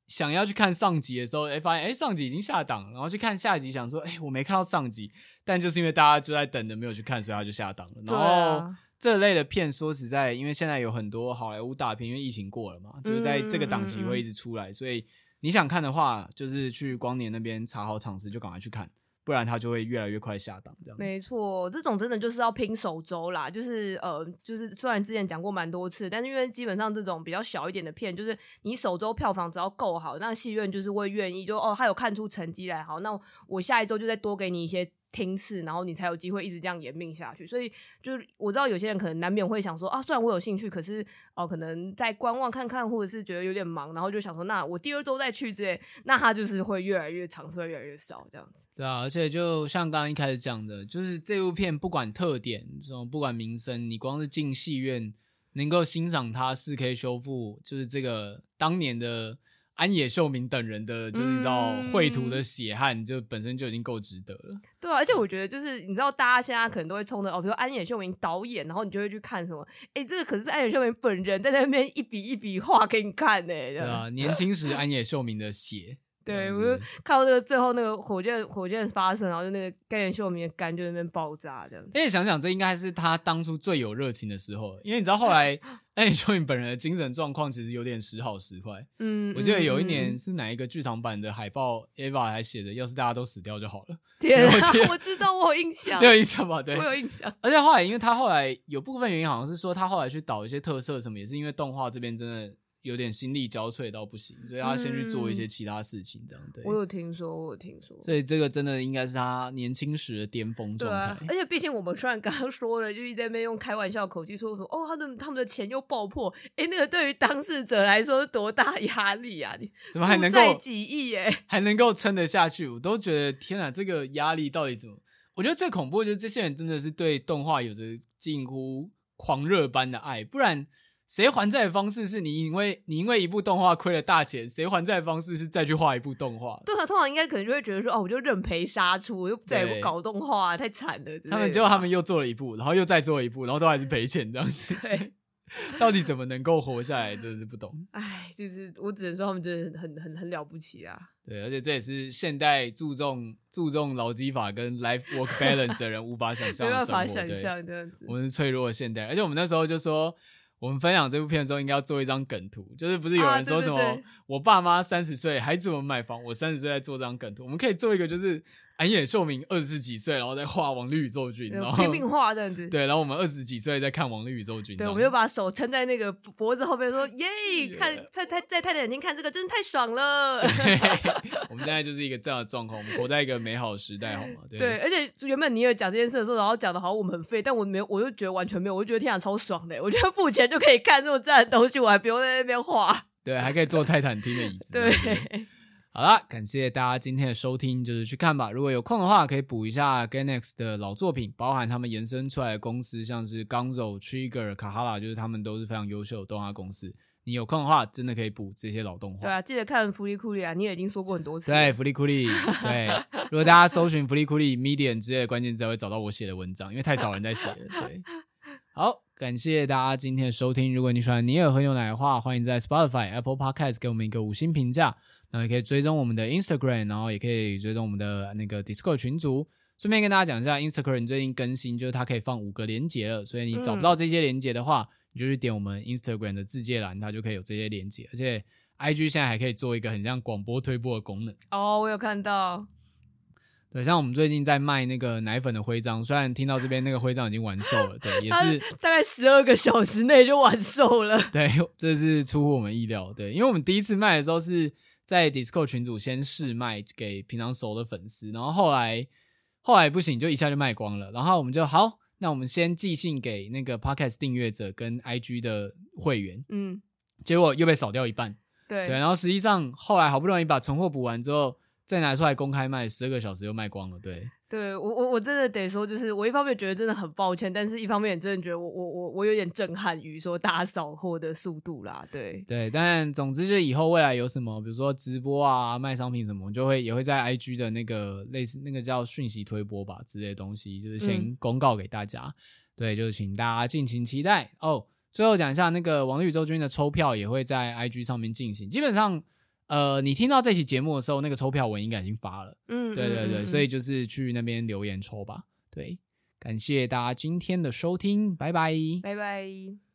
想要去看上集的时候，哎，发现哎上集已经下档了，然后去看下集，想说哎我没看到上集，但就是因为大家就在等着没有去看，所以他就下档了。然后这类的片，说实在，因为现在有很多好莱坞大片，因为疫情过了嘛，就是在这个档期会一直出来，所以你想看的话，就是去光年那边查好场次，就赶快去看。不然它就会越来越快下档，这样。没错，这种真的就是要拼首周啦，就是呃，就是虽然之前讲过蛮多次，但是因为基本上这种比较小一点的片，就是你首周票房只要够好，那戏院就是会愿意，就哦，他有看出成绩来，好，那我下一周就再多给你一些。听次，然后你才有机会一直这样延命下去。所以，就是我知道有些人可能难免会想说啊，虽然我有兴趣，可是哦、可能在观望看看，或者是觉得有点忙，然后就想说，那我第二周再去之类，那他就是会越来越长，会越来越少这样子。对啊，而且就像刚刚一开始讲的，就是这部片不管特点，什么不管名声，你光是进戏院能够欣赏它四 K 修复，就是这个当年的。安野秀明等人的，就是你知道绘图的血汗，嗯、就本身就已经够值得了。对啊，而且我觉得就是你知道，大家现在可能都会冲着哦，比如安野秀明导演，然后你就会去看什么？哎，这个可是安野秀明本人在那边一笔一笔画给你看呢。对啊，年轻时安野秀明的血。对，我就看到那个最后那个火箭火箭发射，然后就那个甘原秀明的肝就在那边爆炸这样子。而且想想，这应该是他当初最有热情的时候，因为你知道后来 甘原秀明本人的精神状况其实有点时好时坏。嗯，我记得有一年是哪一个剧场版的海报，Eva 还写的，要是大家都死掉就好了。天啊，我知道，我有印象，你有印象吧？对，我有印象。而且后来，因为他后来有部分原因，好像是说他后来去导一些特色什么，也是因为动画这边真的。有点心力交瘁到不行，所以他先去做一些其他事情，这样对。我有听说，我有听说。所以这个真的应该是他年轻时的巅峰状态。啊。而且毕竟我们虽然刚刚说了，就一直在那边用开玩笑口气说说，哦，他的他们的钱又爆破，哎，那个对于当事者来说是多大压力啊！你怎么还能够几亿？哎，还能够撑得下去？我都觉得天啊，这个压力到底怎么？我觉得最恐怖的就是这些人真的是对动画有着近乎狂热般的爱，不然。谁还债的方式是你因为你因为一部动画亏了大钱，谁还债的方式是再去画一部动画？对啊，通常应该可能就会觉得说，哦，我就认赔杀出，我就再也不搞动画，太惨了。他们结果他们又做了一部，然后又再做一部，然后都还是赔钱这样子。对，到底怎么能够活下来，真的是不懂。哎，就是我只能说他们真的很很很很了不起啊。对，而且这也是现代注重注重劳基法跟 life work balance 的人无法想象。没办法想象这样子。我们是脆弱的现代，而且我们那时候就说。我们分享这部片的时候，应该要做一张梗图，就是不是有人说什么，我爸妈三十岁还怎么买房，我三十岁在做这张梗图，我们可以做一个就是。安野秀明二十几岁，然后在画《王力宇宙军》，然后拼命画这样子。对，然后我们二十几岁在看《王力宇宙军》。对，我们就把手撑在那个脖子后面，说：“耶，看在太在太太眼睛看这个，真的太爽了。”我们现在就是一个这样的状况，我们活在一个美好的时代，好吗？对，对，而且原本尼尔讲这件事的时候，然后讲的好像我们很废，但我没有，我就觉得完全没有，我就觉得天啊，超爽的。我觉得付钱就可以看这么赞的东西，我还不用在那边画。对，还可以坐泰坦厅的椅子。对。好啦，感谢大家今天的收听，就是去看吧。如果有空的话，可以补一下 Gainax 的老作品，包含他们延伸出来的公司，像是 Gonzo、Trigger、Kahala，就是他们都是非常优秀的动画公司。你有空的话，真的可以补这些老动画。对啊，记得看福利库里啊，你也已经说过很多次。对，福利库里。对，如果大家搜寻福利库里 Medium 之类的关键字，会找到我写的文章，因为太少人在写了。对，好，感谢大家今天的收听。如果你喜欢尼尔和牛奶的话，欢迎在 Spotify、Apple Podcast 给我们一个五星评价。然后也可以追踪我们的 Instagram，然后也可以追踪我们的那个 Discord 群组。顺便跟大家讲一下，Instagram 最近更新，就是它可以放五个连接了，所以你找不到这些连接的话，嗯、你就去点我们 Instagram 的自介栏，它就可以有这些连接。而且 IG 现在还可以做一个很像广播推播的功能。哦，我有看到。对，像我们最近在卖那个奶粉的徽章，虽然听到这边那个徽章已经完售了，对，也是大概十二个小时内就完售了。对，这是出乎我们意料。对，因为我们第一次卖的时候是。在 Discord 群组先试卖给平常熟的粉丝，然后后来后来不行，就一下就卖光了。然后我们就好，那我们先寄信给那个 Podcast 订阅者跟 IG 的会员，嗯，结果又被扫掉一半。对对，然后实际上后来好不容易把存货补完之后，再拿出来公开卖，十二个小时又卖光了。对，对我我我真的得说，就是我一方面觉得真的很抱歉，但是一方面也真的觉得我我我我有点震撼于说大家扫货的速度啦。对对，但总之就是以后未来有什么，比如说直播啊、卖商品什么，就会也会在 IG 的那个类似那个叫讯息推播吧之类的东西，就是先公告给大家。嗯、对，就是请大家敬请期待哦。最后讲一下，那个王力宇宙军的抽票也会在 IG 上面进行。基本上，呃，你听到这期节目的时候，那个抽票文应该已经发了。嗯，对对对，嗯、所以就是去那边留言抽吧。对，感谢大家今天的收听，拜拜，拜拜。